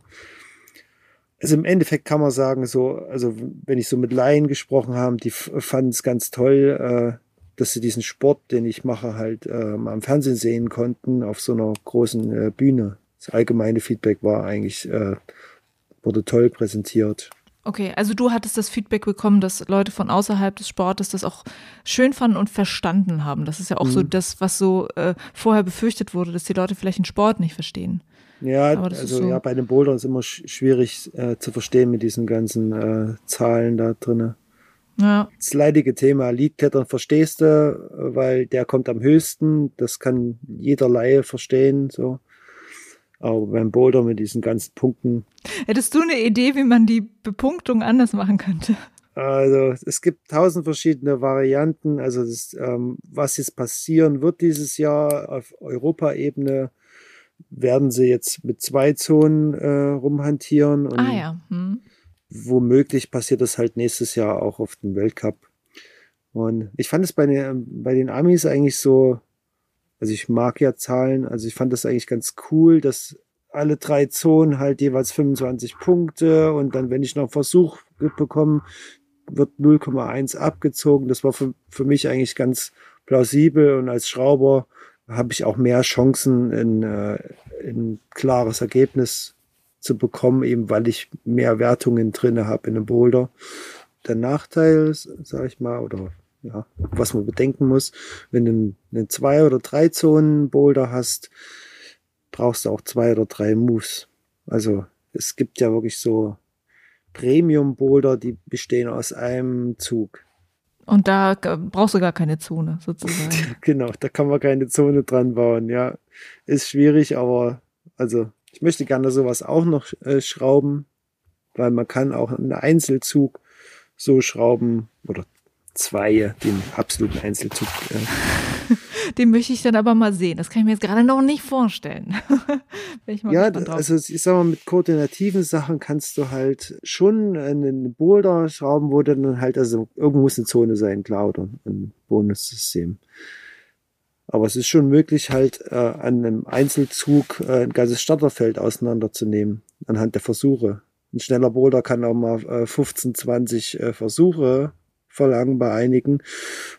Also im Endeffekt kann man sagen, so, also wenn ich so mit Laien gesprochen habe, die fanden es ganz toll, äh, dass sie diesen Sport, den ich mache, halt mal im Fernsehen sehen konnten, auf so einer großen äh, Bühne. Das allgemeine Feedback war eigentlich, äh, wurde toll präsentiert. Okay, also du hattest das Feedback bekommen, dass Leute von außerhalb des Sportes das auch schön fanden und verstanden haben. Das ist ja auch mhm. so das, was so äh, vorher befürchtet wurde, dass die Leute vielleicht den Sport nicht verstehen. Ja, also so ja, bei den Bouldern ist immer sch schwierig äh, zu verstehen mit diesen ganzen äh, Zahlen da drinne. Ja. Das leidige Thema Leadklettern verstehst du, weil der kommt am höchsten. Das kann jeder Laie verstehen. So. Aber beim Boulder mit diesen ganzen Punkten. Hättest du eine Idee, wie man die Bepunktung anders machen könnte? Also es gibt tausend verschiedene Varianten. Also das, ähm, was jetzt passieren wird dieses Jahr auf Europaebene, werden sie jetzt mit zwei Zonen äh, rumhantieren. Und ah ja. Hm. Womöglich passiert das halt nächstes Jahr auch auf dem Weltcup. Und ich fand es bei den, bei den Amis eigentlich so, also ich mag ja Zahlen, also ich fand das eigentlich ganz cool, dass alle drei Zonen halt jeweils 25 Punkte und dann, wenn ich noch einen Versuch bekomme, wird 0,1 abgezogen. Das war für, für mich eigentlich ganz plausibel und als Schrauber habe ich auch mehr Chancen, in, äh, ein klares Ergebnis zu bekommen, eben weil ich mehr Wertungen drinne habe in einem Boulder. Der Nachteil, sage ich mal, oder ja, was man bedenken muss, wenn du einen zwei oder drei Zonen Boulder hast, brauchst du auch zwei oder drei Moves. Also es gibt ja wirklich so Premium Boulder, die bestehen aus einem Zug. Und da brauchst du gar keine Zone sozusagen. genau, da kann man keine Zone dran bauen. Ja, ist schwierig, aber also ich möchte gerne sowas auch noch äh, schrauben, weil man kann auch einen Einzelzug so schrauben oder zwei, den absoluten Einzelzug. Den möchte ich dann aber mal sehen. Das kann ich mir jetzt gerade noch nicht vorstellen. ja, also ich sag mal, mit koordinativen Sachen kannst du halt schon einen Boulder schrauben, wo dann halt, also irgendwo muss eine Zone sein, klar, oder ein Bonussystem. Aber es ist schon möglich, halt äh, an einem Einzelzug äh, ein ganzes Starterfeld auseinanderzunehmen, anhand der Versuche. Ein schneller Boulder kann auch mal äh, 15, 20 äh, Versuche verlangen bei einigen.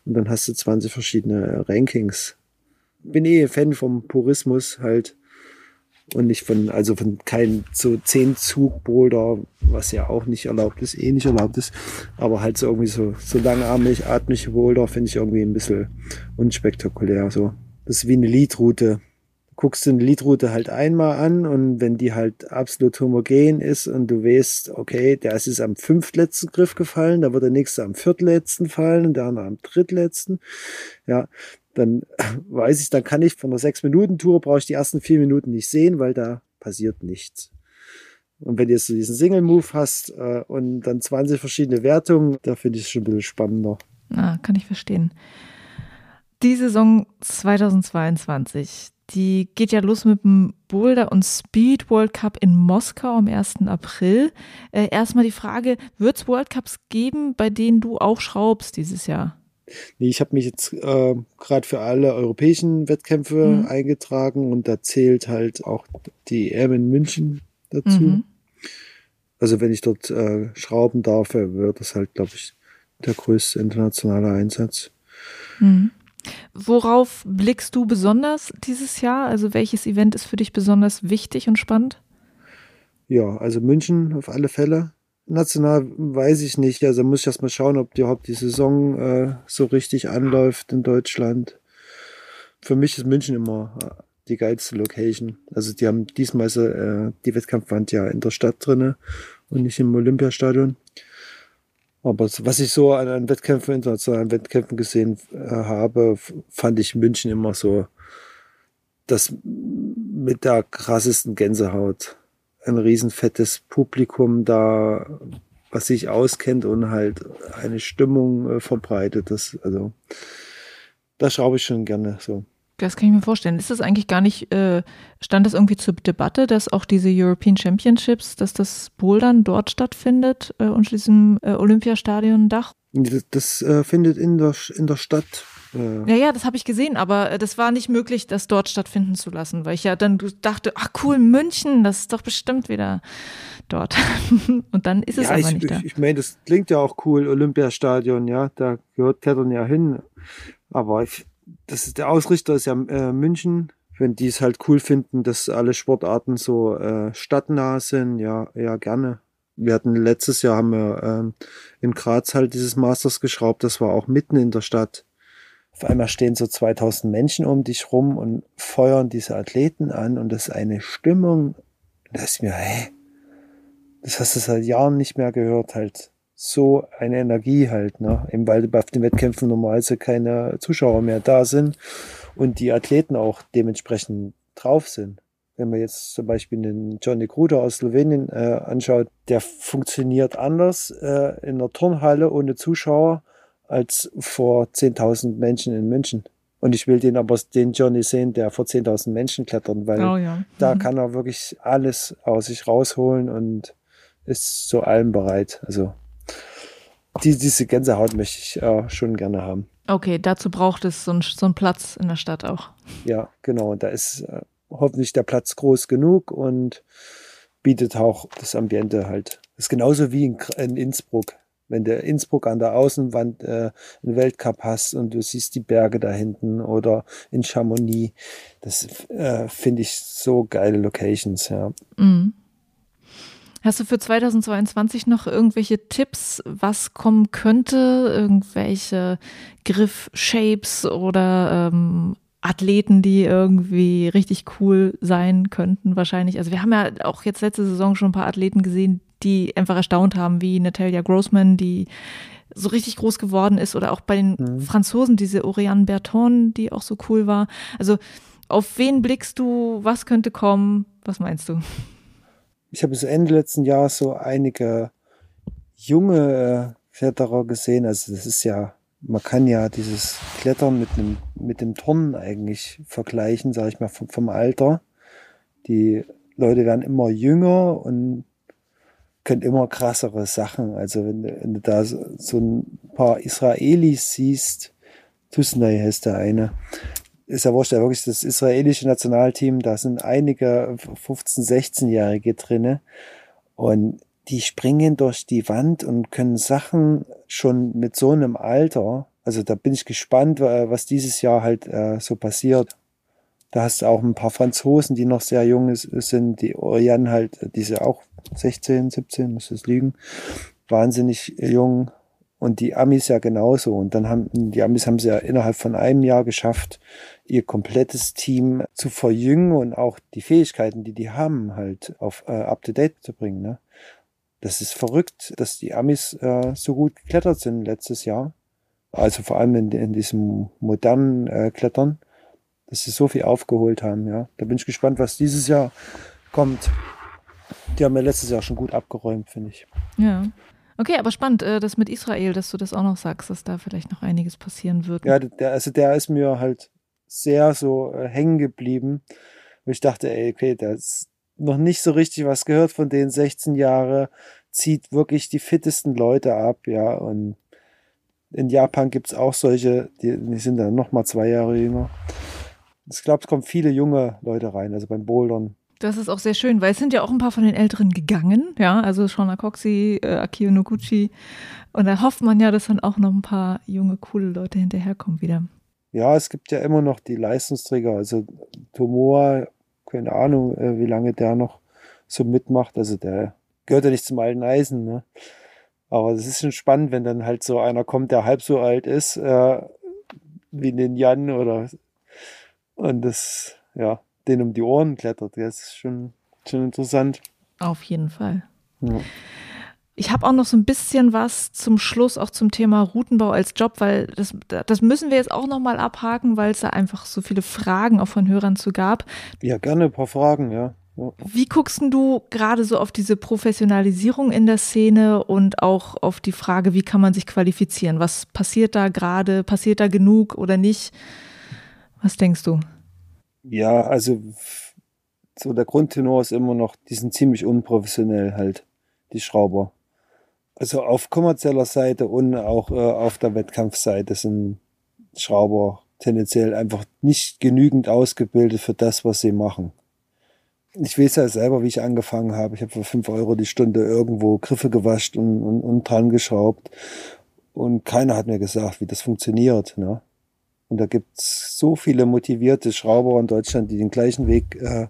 Und dann hast du 20 verschiedene Rankings. Bin eh Fan vom Purismus halt und nicht von, also von keinem so zehn Zug Boulder, was ja auch nicht erlaubt ist, eh nicht erlaubt ist, aber halt so irgendwie so, so langatmig, atmig Boulder finde ich irgendwie ein bisschen unspektakulär, so. Das ist wie eine Leadroute. Guckst du eine Leadroute halt einmal an und wenn die halt absolut homogen ist und du weißt, okay, der ist am fünftletzten Griff gefallen, da wird der nächste am viertletzten fallen und der andere am drittletzten. Ja, dann weiß ich, dann kann ich von der Sechs-Minuten-Tour brauche ich die ersten vier Minuten nicht sehen, weil da passiert nichts. Und wenn du jetzt so diesen Single-Move hast äh, und dann 20 verschiedene Wertungen, da finde ich es schon ein bisschen spannender. Ah, kann ich verstehen. Die Saison 2022, die geht ja los mit dem Boulder und Speed World Cup in Moskau am 1. April. Äh, erstmal die Frage, wird es World Cups geben, bei denen du auch schraubst dieses Jahr? Nee, ich habe mich jetzt äh, gerade für alle europäischen Wettkämpfe mhm. eingetragen und da zählt halt auch die EM in München dazu. Mhm. Also wenn ich dort äh, schrauben darf, wird das halt, glaube ich, der größte internationale Einsatz. Mhm. Worauf blickst du besonders dieses Jahr? Also welches Event ist für dich besonders wichtig und spannend? Ja, also München auf alle Fälle. National weiß ich nicht. Also muss ich erst mal schauen, ob die, die Saison äh, so richtig anläuft in Deutschland. Für mich ist München immer äh, die geilste Location. Also die haben diesmal äh, die Wettkampfwand ja in der Stadt drinne und nicht im Olympiastadion. Aber was ich so an, an Wettkämpfen, internationalen Wettkämpfen gesehen äh, habe, fand ich München immer so das mit der krassesten Gänsehaut ein riesenfettes Publikum da, was sich auskennt und halt eine Stimmung äh, verbreitet. Das, also, da schraube ich schon gerne so. Das kann ich mir vorstellen. Ist das eigentlich gar nicht, äh, stand das irgendwie zur Debatte, dass auch diese European Championships, dass das Bouldern dort stattfindet, äh, unter diesem äh, Olympiastadion-Dach? Das, das äh, findet in der, in der Stadt ja, ja, ja das habe ich gesehen, aber äh, das war nicht möglich, das dort stattfinden zu lassen, weil ich ja dann dachte, ach cool, München, das ist doch bestimmt wieder dort. Und dann ist es ja, aber ich, nicht da. Ich, ich meine, das klingt ja auch cool, Olympiastadion, ja, da gehört Klettern ja hin. Aber ich, das ist, der Ausrichter ist ja äh, München. Wenn die es halt cool finden, dass alle Sportarten so äh, stadtnah sind, ja, ja, gerne. Wir hatten letztes Jahr haben wir äh, in Graz halt dieses Masters geschraubt, das war auch mitten in der Stadt. Auf einmal stehen so 2000 Menschen um dich rum und feuern diese Athleten an und das ist eine Stimmung, da ist mir, hä? Das hast du seit Jahren nicht mehr gehört, halt. So eine Energie halt, ne? Eben weil auf den Wettkämpfen normalerweise keine Zuschauer mehr da sind und die Athleten auch dementsprechend drauf sind. Wenn man jetzt zum Beispiel den Johnny Kruder aus Slowenien äh, anschaut, der funktioniert anders äh, in der Turnhalle ohne Zuschauer als vor 10.000 Menschen in München. Und ich will den aber den Johnny sehen, der vor 10.000 Menschen klettern, weil oh, ja. mhm. da kann er wirklich alles aus sich rausholen und ist zu allem bereit. Also die, diese Gänsehaut möchte ich äh, schon gerne haben. Okay, dazu braucht es so, ein, so einen Platz in der Stadt auch. Ja, genau. Da ist äh, hoffentlich der Platz groß genug und bietet auch das Ambiente halt. Das ist genauso wie in, in Innsbruck wenn du Innsbruck an der Außenwand äh, einen Weltcup hast und du siehst die Berge da hinten oder in Chamonix, das äh, finde ich so geile Locations, ja. Mhm. Hast du für 2022 noch irgendwelche Tipps, was kommen könnte? Irgendwelche Griff-Shapes oder ähm, Athleten, die irgendwie richtig cool sein könnten, wahrscheinlich. Also wir haben ja auch jetzt letzte Saison schon ein paar Athleten gesehen, die einfach erstaunt haben, wie Natalia Grossman, die so richtig groß geworden ist, oder auch bei den mhm. Franzosen, diese Oriane Berton, die auch so cool war. Also auf wen blickst du? Was könnte kommen? Was meinst du? Ich habe so Ende letzten Jahres so einige junge äh, Kletterer gesehen. Also das ist ja, man kann ja dieses Klettern mit dem, mit dem Turnen eigentlich vergleichen, sage ich mal, vom, vom Alter. Die Leute werden immer jünger und könnt immer krassere Sachen. Also wenn, wenn du da so, so, ein paar Israelis siehst, Tusnei heißt der eine, ist ja wurscht, ja wirklich das israelische Nationalteam, da sind einige 15-, 16-Jährige drinne und die springen durch die Wand und können Sachen schon mit so einem Alter, also da bin ich gespannt, was dieses Jahr halt äh, so passiert. Da hast du auch ein paar Franzosen, die noch sehr jung sind, die Oriane halt, die ist ja auch 16, 17, muss das liegen, wahnsinnig jung. Und die Amis ja genauso. Und dann haben die Amis haben sie ja innerhalb von einem Jahr geschafft, ihr komplettes Team zu verjüngen und auch die Fähigkeiten, die die haben, halt auf äh, up to date zu bringen. Ne? Das ist verrückt, dass die Amis äh, so gut geklettert sind letztes Jahr. Also vor allem in, in diesem modernen äh, Klettern, dass sie so viel aufgeholt haben. Ja, da bin ich gespannt, was dieses Jahr kommt. Die haben ja letztes Jahr schon gut abgeräumt, finde ich. Ja. Okay, aber spannend, äh, das mit Israel, dass du das auch noch sagst, dass da vielleicht noch einiges passieren wird. Ja, der, also der ist mir halt sehr so äh, hängen geblieben. Und ich dachte, ey, okay, da ist noch nicht so richtig was gehört von den 16 Jahre, zieht wirklich die fittesten Leute ab, ja. Und in Japan gibt es auch solche, die, die sind dann noch mal zwei Jahre jünger. Ich glaube, es kommen viele junge Leute rein, also beim Bouldern. Das ist auch sehr schön, weil es sind ja auch ein paar von den Älteren gegangen, ja, also Shona Coxey, äh, Akio Noguchi. Und da hofft man ja, dass dann auch noch ein paar junge, coole Leute hinterherkommen wieder. Ja, es gibt ja immer noch die Leistungsträger, also Tomoa, keine Ahnung, äh, wie lange der noch so mitmacht. Also der gehört ja nicht zum alten Eisen, ne? Aber es ist schon spannend, wenn dann halt so einer kommt, der halb so alt ist, äh, wie den Jan oder und das, ja, den um die Ohren klettert. Das ist schon, schon interessant. Auf jeden Fall. Ja. Ich habe auch noch so ein bisschen was zum Schluss auch zum Thema Routenbau als Job, weil das, das müssen wir jetzt auch nochmal abhaken, weil es da einfach so viele Fragen auch von Hörern zu gab. Ja, gerne ein paar Fragen, ja. ja. Wie guckst du gerade so auf diese Professionalisierung in der Szene und auch auf die Frage, wie kann man sich qualifizieren? Was passiert da gerade? Passiert da genug oder nicht? Was denkst du? Ja, also so der Grundtenor ist immer noch, die sind ziemlich unprofessionell halt, die Schrauber. Also auf kommerzieller Seite und auch äh, auf der Wettkampfseite sind Schrauber tendenziell einfach nicht genügend ausgebildet für das, was sie machen. Ich weiß ja selber, wie ich angefangen habe. Ich habe für fünf Euro die Stunde irgendwo Griffe gewascht und, und, und dran geschraubt. Und keiner hat mir gesagt, wie das funktioniert. Ne? Und da gibt's so viele motivierte Schrauber in Deutschland, die den gleichen Weg äh,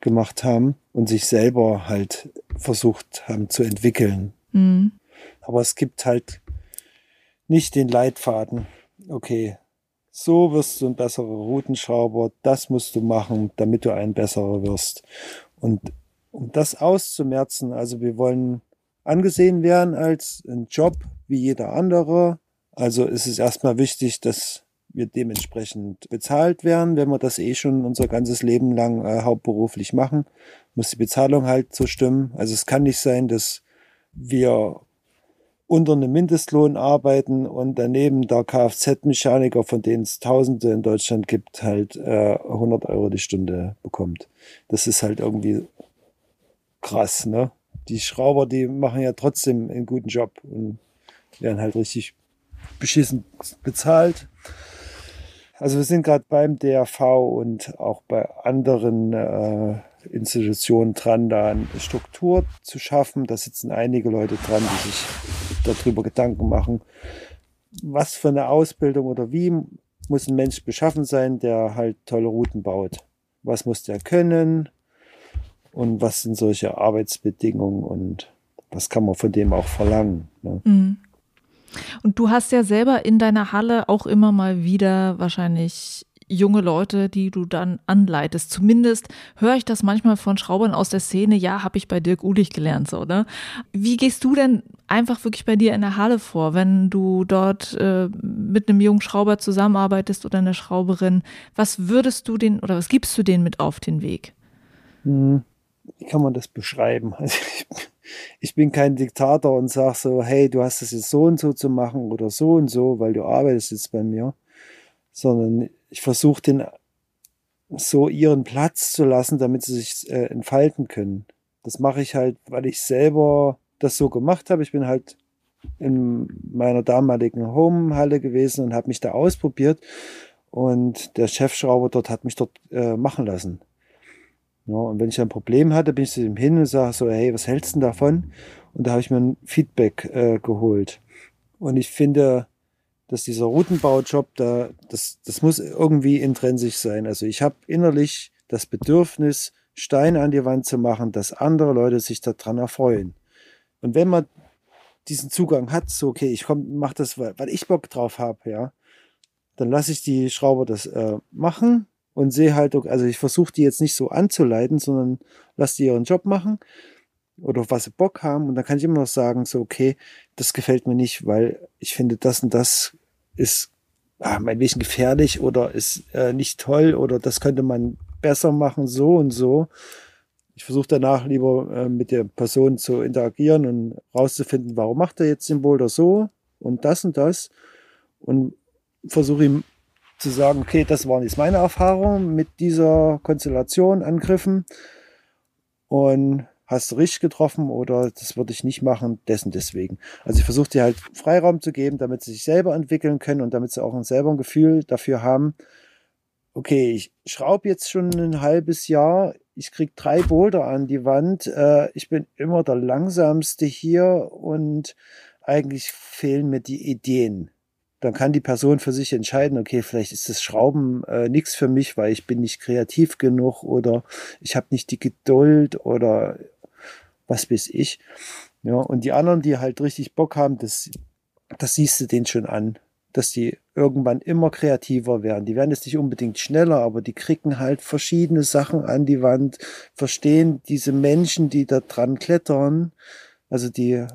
gemacht haben und sich selber halt versucht haben zu entwickeln. Mhm. Aber es gibt halt nicht den Leitfaden. Okay, so wirst du ein besserer Routenschrauber, das musst du machen, damit du ein besserer wirst. Und um das auszumerzen, also wir wollen angesehen werden als ein Job wie jeder andere. Also ist es erstmal wichtig, dass wir dementsprechend bezahlt werden, wenn wir das eh schon unser ganzes Leben lang äh, hauptberuflich machen, muss die Bezahlung halt so stimmen. Also es kann nicht sein, dass wir unter einem Mindestlohn arbeiten und daneben der Kfz-Mechaniker, von denen es Tausende in Deutschland gibt, halt äh, 100 Euro die Stunde bekommt. Das ist halt irgendwie krass, ne? Die Schrauber, die machen ja trotzdem einen guten Job und werden halt richtig beschissen bezahlt. Also wir sind gerade beim DRV und auch bei anderen äh, Institutionen dran, da eine Struktur zu schaffen. Da sitzen einige Leute dran, die sich darüber Gedanken machen, was für eine Ausbildung oder wie muss ein Mensch beschaffen sein, der halt tolle Routen baut. Was muss der können und was sind solche Arbeitsbedingungen und was kann man von dem auch verlangen. Ne? Mhm. Und du hast ja selber in deiner Halle auch immer mal wieder wahrscheinlich junge Leute, die du dann anleitest. Zumindest höre ich das manchmal von Schraubern aus der Szene. Ja, habe ich bei Dirk Ulich gelernt, so, oder? Wie gehst du denn einfach wirklich bei dir in der Halle vor, wenn du dort äh, mit einem jungen Schrauber zusammenarbeitest oder einer Schrauberin? Was würdest du den oder was gibst du denen mit auf den Weg? Hm, wie kann man das beschreiben? Also ich ich bin kein Diktator und sage so, hey, du hast es jetzt so und so zu machen oder so und so, weil du arbeitest jetzt bei mir, sondern ich versuche den so ihren Platz zu lassen, damit sie sich äh, entfalten können. Das mache ich halt, weil ich selber das so gemacht habe. Ich bin halt in meiner damaligen Home-Halle gewesen und habe mich da ausprobiert. Und der Chefschrauber dort hat mich dort äh, machen lassen. Ja, und wenn ich ein Problem hatte, bin ich zu ihm hin und sage so, hey, was hältst du davon? Und da habe ich mir ein Feedback äh, geholt. Und ich finde, dass dieser Routenbaujob, da, das, das muss irgendwie intrinsisch sein. Also ich habe innerlich das Bedürfnis, Steine an die Wand zu machen, dass andere Leute sich daran erfreuen. Und wenn man diesen Zugang hat, so okay, ich komm, mach das, weil, weil ich Bock drauf habe, ja, dann lasse ich die Schrauber das äh, machen und sehe halt, also ich versuche die jetzt nicht so anzuleiten, sondern lasse die ihren Job machen oder auf was sie Bock haben und dann kann ich immer noch sagen, so okay, das gefällt mir nicht, weil ich finde, das und das ist ah, ein bisschen gefährlich oder ist äh, nicht toll oder das könnte man besser machen, so und so. Ich versuche danach lieber äh, mit der Person zu interagieren und rauszufinden, warum macht er jetzt den Boulder so und das und das und versuche ihm zu sagen, okay, das waren jetzt meine Erfahrungen mit dieser Konstellation, Angriffen und hast du richtig getroffen oder das würde ich nicht machen, dessen deswegen. Also ich versuche dir halt Freiraum zu geben, damit sie sich selber entwickeln können und damit sie auch ein selber ein Gefühl dafür haben, okay, ich schraube jetzt schon ein halbes Jahr, ich krieg drei Boulder an die Wand, äh, ich bin immer der langsamste hier und eigentlich fehlen mir die Ideen. Dann kann die Person für sich entscheiden, okay, vielleicht ist das Schrauben äh, nichts für mich, weil ich bin nicht kreativ genug oder ich habe nicht die Geduld oder was weiß ich. Ja, und die anderen, die halt richtig Bock haben, das, das siehst du denen schon an dass die irgendwann immer kreativer werden. Die werden jetzt nicht unbedingt schneller, aber die kriegen halt verschiedene Sachen an die Wand, verstehen diese Menschen, die da dran klettern, also die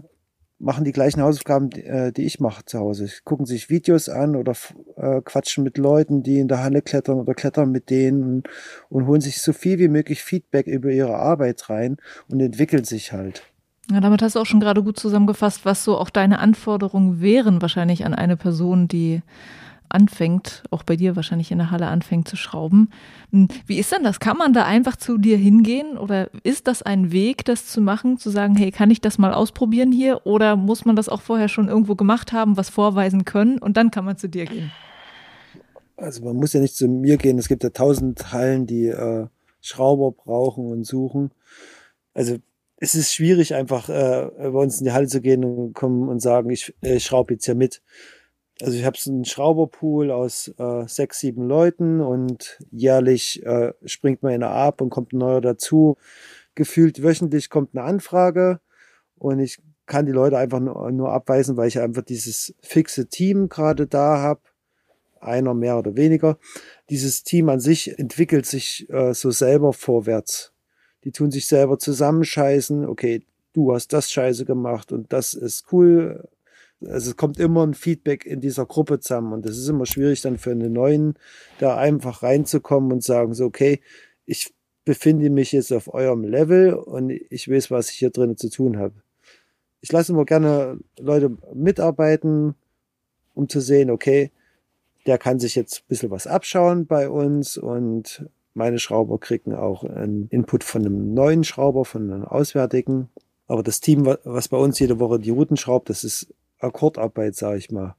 machen die gleichen Hausaufgaben, die, äh, ich mache zu Hause. Gucken sich Videos an oder äh, quatschen mit Leuten, die in der Halle klettern oder klettern mit denen und, und holen sich so viel wie möglich Feedback über ihre Arbeit rein und entwickeln sich halt. Ja, damit hast du auch schon gerade gut zusammengefasst, was so auch deine Anforderungen wären, wahrscheinlich an eine Person, die anfängt, auch bei dir wahrscheinlich in der Halle anfängt zu schrauben. Hm, wie ist denn das? Kann man da einfach zu dir hingehen oder ist das ein Weg, das zu machen, zu sagen, hey, kann ich das mal ausprobieren hier oder muss man das auch vorher schon irgendwo gemacht haben, was vorweisen können und dann kann man zu dir gehen? Also man muss ja nicht zu mir gehen. Es gibt ja tausend Hallen, die äh, Schrauber brauchen und suchen. Also es ist schwierig, einfach äh, bei uns in die Halle zu gehen und kommen und sagen, ich, ich schraube jetzt hier mit. Also ich habe so einen Schrauberpool aus äh, sechs, sieben Leuten und jährlich äh, springt man einer ab und kommt ein neuer dazu. Gefühlt wöchentlich kommt eine Anfrage und ich kann die Leute einfach nur, nur abweisen, weil ich einfach dieses fixe Team gerade da habe. Einer mehr oder weniger. Dieses Team an sich entwickelt sich äh, so selber vorwärts die tun sich selber zusammenscheißen, okay, du hast das scheiße gemacht und das ist cool. Also es kommt immer ein Feedback in dieser Gruppe zusammen und das ist immer schwierig dann für einen Neuen, da einfach reinzukommen und sagen so, okay, ich befinde mich jetzt auf eurem Level und ich weiß, was ich hier drin zu tun habe. Ich lasse immer gerne Leute mitarbeiten, um zu sehen, okay, der kann sich jetzt ein bisschen was abschauen bei uns und meine Schrauber kriegen auch einen Input von einem neuen Schrauber, von einem auswärtigen. Aber das Team, was bei uns jede Woche die Routen schraubt, das ist Akkordarbeit, sage ich mal.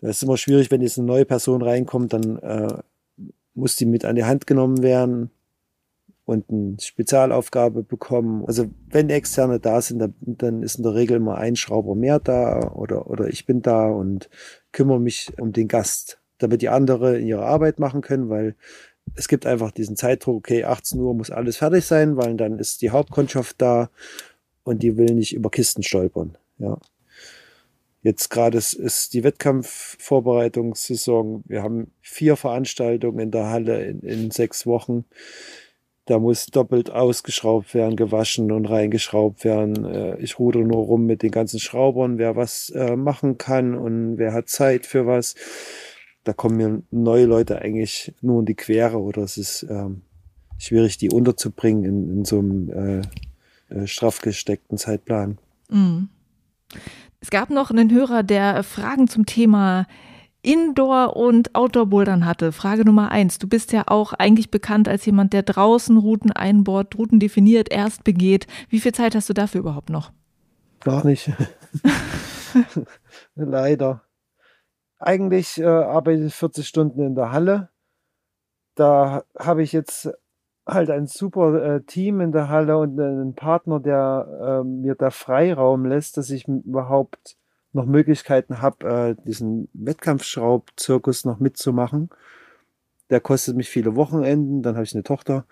Das ist immer schwierig, wenn jetzt eine neue Person reinkommt, dann äh, muss die mit an die Hand genommen werden und eine Spezialaufgabe bekommen. Also wenn Externe da sind, dann, dann ist in der Regel immer ein Schrauber mehr da oder, oder ich bin da und kümmere mich um den Gast, damit die andere ihre Arbeit machen können, weil es gibt einfach diesen Zeitdruck, okay, 18 Uhr muss alles fertig sein, weil dann ist die Hauptkundschaft da und die will nicht über Kisten stolpern. Ja. Jetzt gerade ist, die Wettkampfvorbereitungssaison. Wir haben vier Veranstaltungen in der Halle in, in sechs Wochen. Da muss doppelt ausgeschraubt werden, gewaschen und reingeschraubt werden. Äh, ich rudere nur rum mit den ganzen Schraubern, wer was äh, machen kann und wer hat Zeit für was da kommen mir neue Leute eigentlich nur in die Quere oder es ist ähm, schwierig, die unterzubringen in, in so einem äh, äh, straff gesteckten Zeitplan. Mhm. Es gab noch einen Hörer, der Fragen zum Thema Indoor- und Outdoor-Bouldern hatte. Frage Nummer eins. Du bist ja auch eigentlich bekannt als jemand, der draußen Routen einbohrt, Routen definiert, erst begeht. Wie viel Zeit hast du dafür überhaupt noch? Gar nicht. Leider eigentlich äh, arbeite ich 40 Stunden in der Halle. Da habe ich jetzt halt ein super äh, Team in der Halle und einen Partner, der äh, mir da Freiraum lässt, dass ich überhaupt noch Möglichkeiten habe, äh, diesen Wettkampfschraubzirkus noch mitzumachen. Der kostet mich viele Wochenenden, dann habe ich eine Tochter.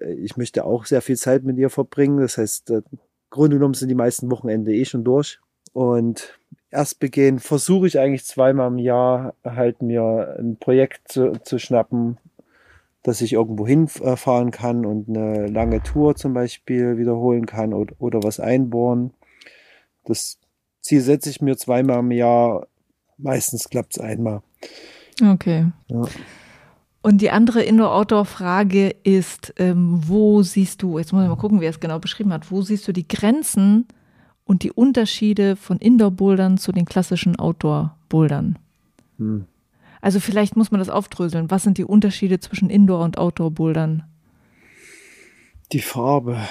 Äh, ich möchte auch sehr viel Zeit mit ihr verbringen. Das heißt, äh, Grunde genommen sind die meisten Wochenende eh schon durch. Und erst begehen versuche ich eigentlich zweimal im Jahr halt mir ein Projekt zu, zu schnappen, dass ich irgendwo hinfahren kann und eine lange Tour zum Beispiel wiederholen kann oder, oder was einbohren. Das Ziel setze ich mir zweimal im Jahr. Meistens klappt es einmal. Okay. Ja. Und die andere Indoor-Outdoor-Frage ist, ähm, wo siehst du, jetzt muss ich mal gucken, wie er es genau beschrieben hat, wo siehst du die Grenzen und die Unterschiede von Indoor-Bouldern zu den klassischen Outdoor-Bouldern? Hm. Also vielleicht muss man das aufdröseln. Was sind die Unterschiede zwischen Indoor- und Outdoor-Bouldern? Die Farbe.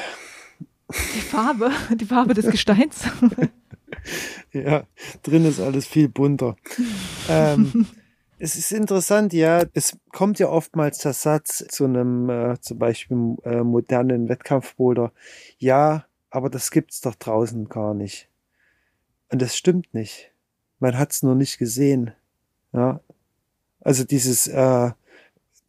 Die Farbe? Die Farbe des Gesteins? ja, drin ist alles viel bunter. ähm, es ist interessant, ja. Es kommt ja oftmals der Satz zu einem äh, zum Beispiel äh, modernen Wettkampfboulder. Ja, aber das gibt's doch draußen gar nicht. Und das stimmt nicht. Man hat's nur nicht gesehen. Ja, also dieses, äh,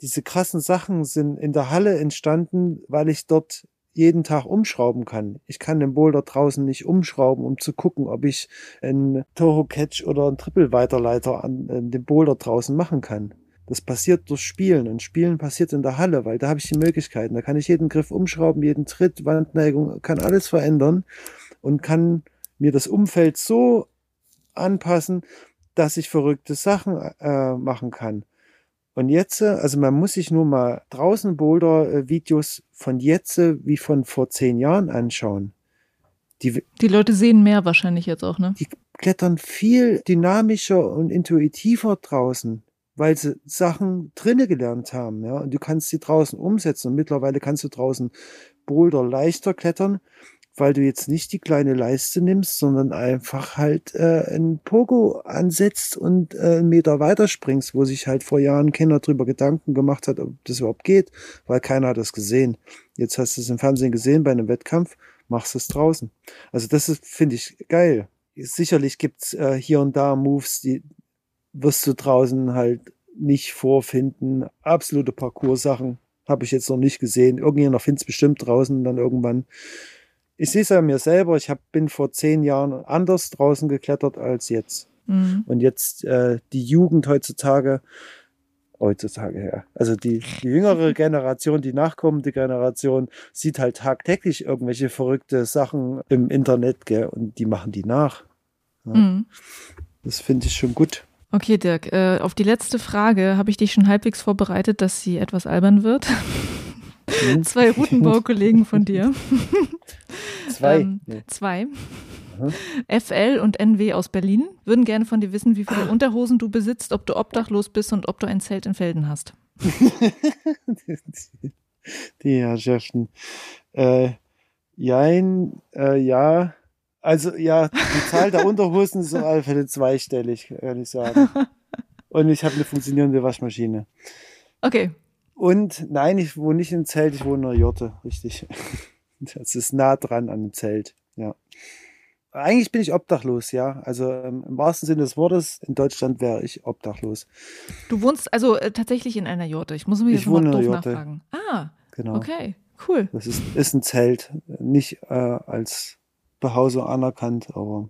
diese krassen Sachen sind in der Halle entstanden, weil ich dort jeden Tag umschrauben kann. Ich kann den Boulder draußen nicht umschrauben, um zu gucken, ob ich einen Toho Catch oder einen Triple Weiterleiter an, an dem Boulder draußen machen kann. Das passiert durch Spielen und Spielen passiert in der Halle, weil da habe ich die Möglichkeiten. Da kann ich jeden Griff umschrauben, jeden Tritt, Wandneigung, kann alles verändern und kann mir das Umfeld so anpassen, dass ich verrückte Sachen äh, machen kann. Und jetzt, äh, also man muss sich nur mal draußen Boulder-Videos von jetzt wie von vor zehn Jahren anschauen. Die, die Leute sehen mehr wahrscheinlich jetzt auch, ne? Die klettern viel dynamischer und intuitiver draußen, weil sie Sachen drinne gelernt haben, ja. Und du kannst sie draußen umsetzen. Und mittlerweile kannst du draußen Boulder leichter klettern, weil du jetzt nicht die kleine Leiste nimmst, sondern einfach halt äh, ein Pogo ansetzt und äh, einen Meter weiterspringst, wo sich halt vor Jahren keiner drüber Gedanken gemacht hat, ob das überhaupt geht, weil keiner hat das gesehen. Jetzt hast du es im Fernsehen gesehen bei einem Wettkampf, machst es draußen. Also das finde ich, geil. Sicherlich gibt's äh, hier und da Moves, die wirst du draußen halt nicht vorfinden. Absolute Parcours-Sachen habe ich jetzt noch nicht gesehen. Irgendjemand findet es bestimmt draußen dann irgendwann ich sehe es ja mir selber, ich hab, bin vor zehn Jahren anders draußen geklettert als jetzt. Mhm. Und jetzt äh, die Jugend heutzutage, heutzutage, ja, also die, die jüngere Generation, die nachkommende Generation, sieht halt tagtäglich irgendwelche verrückte Sachen im Internet, gell, und die machen die nach. Ja. Mhm. Das finde ich schon gut. Okay, Dirk, äh, auf die letzte Frage habe ich dich schon halbwegs vorbereitet, dass sie etwas albern wird. Mhm. Zwei Routenbaukollegen von dir. Zwei. ähm, zwei. FL und NW aus Berlin würden gerne von dir wissen, wie viele Unterhosen du besitzt, ob du obdachlos bist und ob du ein Zelt in Felden hast. Die Herrschaften. Äh, jein, äh, ja. Also ja, die Zahl der Unterhosen ist auf alle Fälle zweistellig, kann ich sagen. Und ich habe eine funktionierende Waschmaschine. Okay, und nein, ich wohne nicht im Zelt, ich wohne in einer Jotte, richtig. Das ist nah dran an dem Zelt, ja. Eigentlich bin ich obdachlos, ja. Also ähm, im wahrsten Sinne des Wortes, in Deutschland wäre ich obdachlos. Du wohnst also äh, tatsächlich in einer Jotte. Ich muss mich jetzt mal doof Jotte. nachfragen. Ah, genau. Okay, cool. Das ist, ist ein Zelt, nicht äh, als Behausung anerkannt, aber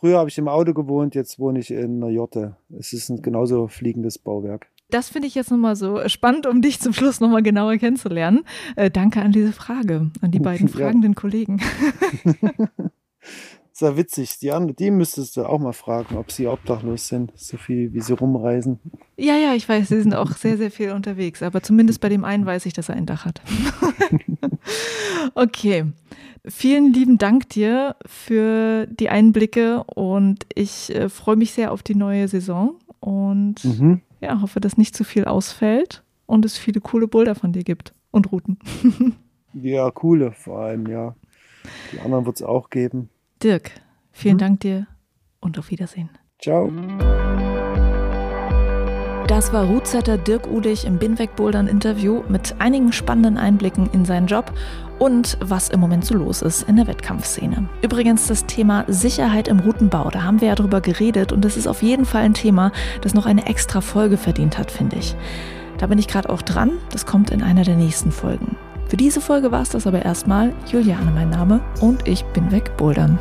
früher habe ich im Auto gewohnt, jetzt wohne ich in einer Jotte. Es ist ein genauso fliegendes Bauwerk. Das finde ich jetzt nochmal so spannend, um dich zum Schluss nochmal genauer kennenzulernen. Äh, danke an diese Frage, an die beiden fragenden ja. Kollegen. Sehr witzig. Die, andere, die müsstest du auch mal fragen, ob sie obdachlos sind, so viel wie sie rumreisen. Ja, ja, ich weiß, sie sind auch sehr, sehr viel unterwegs, aber zumindest bei dem einen weiß ich, dass er ein Dach hat. okay. Vielen lieben Dank dir für die Einblicke und ich äh, freue mich sehr auf die neue Saison und mhm ja, hoffe, dass nicht zu viel ausfällt und es viele coole Boulder von dir gibt und Routen. ja, coole vor allem, ja. Die anderen wird es auch geben. Dirk, vielen hm? Dank dir und auf Wiedersehen. Ciao. Das war Rootsetter Dirk Ulich im Binweg Bouldern Interview mit einigen spannenden Einblicken in seinen Job und was im Moment so los ist in der Wettkampfszene. Übrigens das Thema Sicherheit im Routenbau, da haben wir ja drüber geredet und das ist auf jeden Fall ein Thema, das noch eine extra Folge verdient hat, finde ich. Da bin ich gerade auch dran, das kommt in einer der nächsten Folgen. Für diese Folge war es das aber erstmal. Juliane mein Name und ich bin weg bouldern.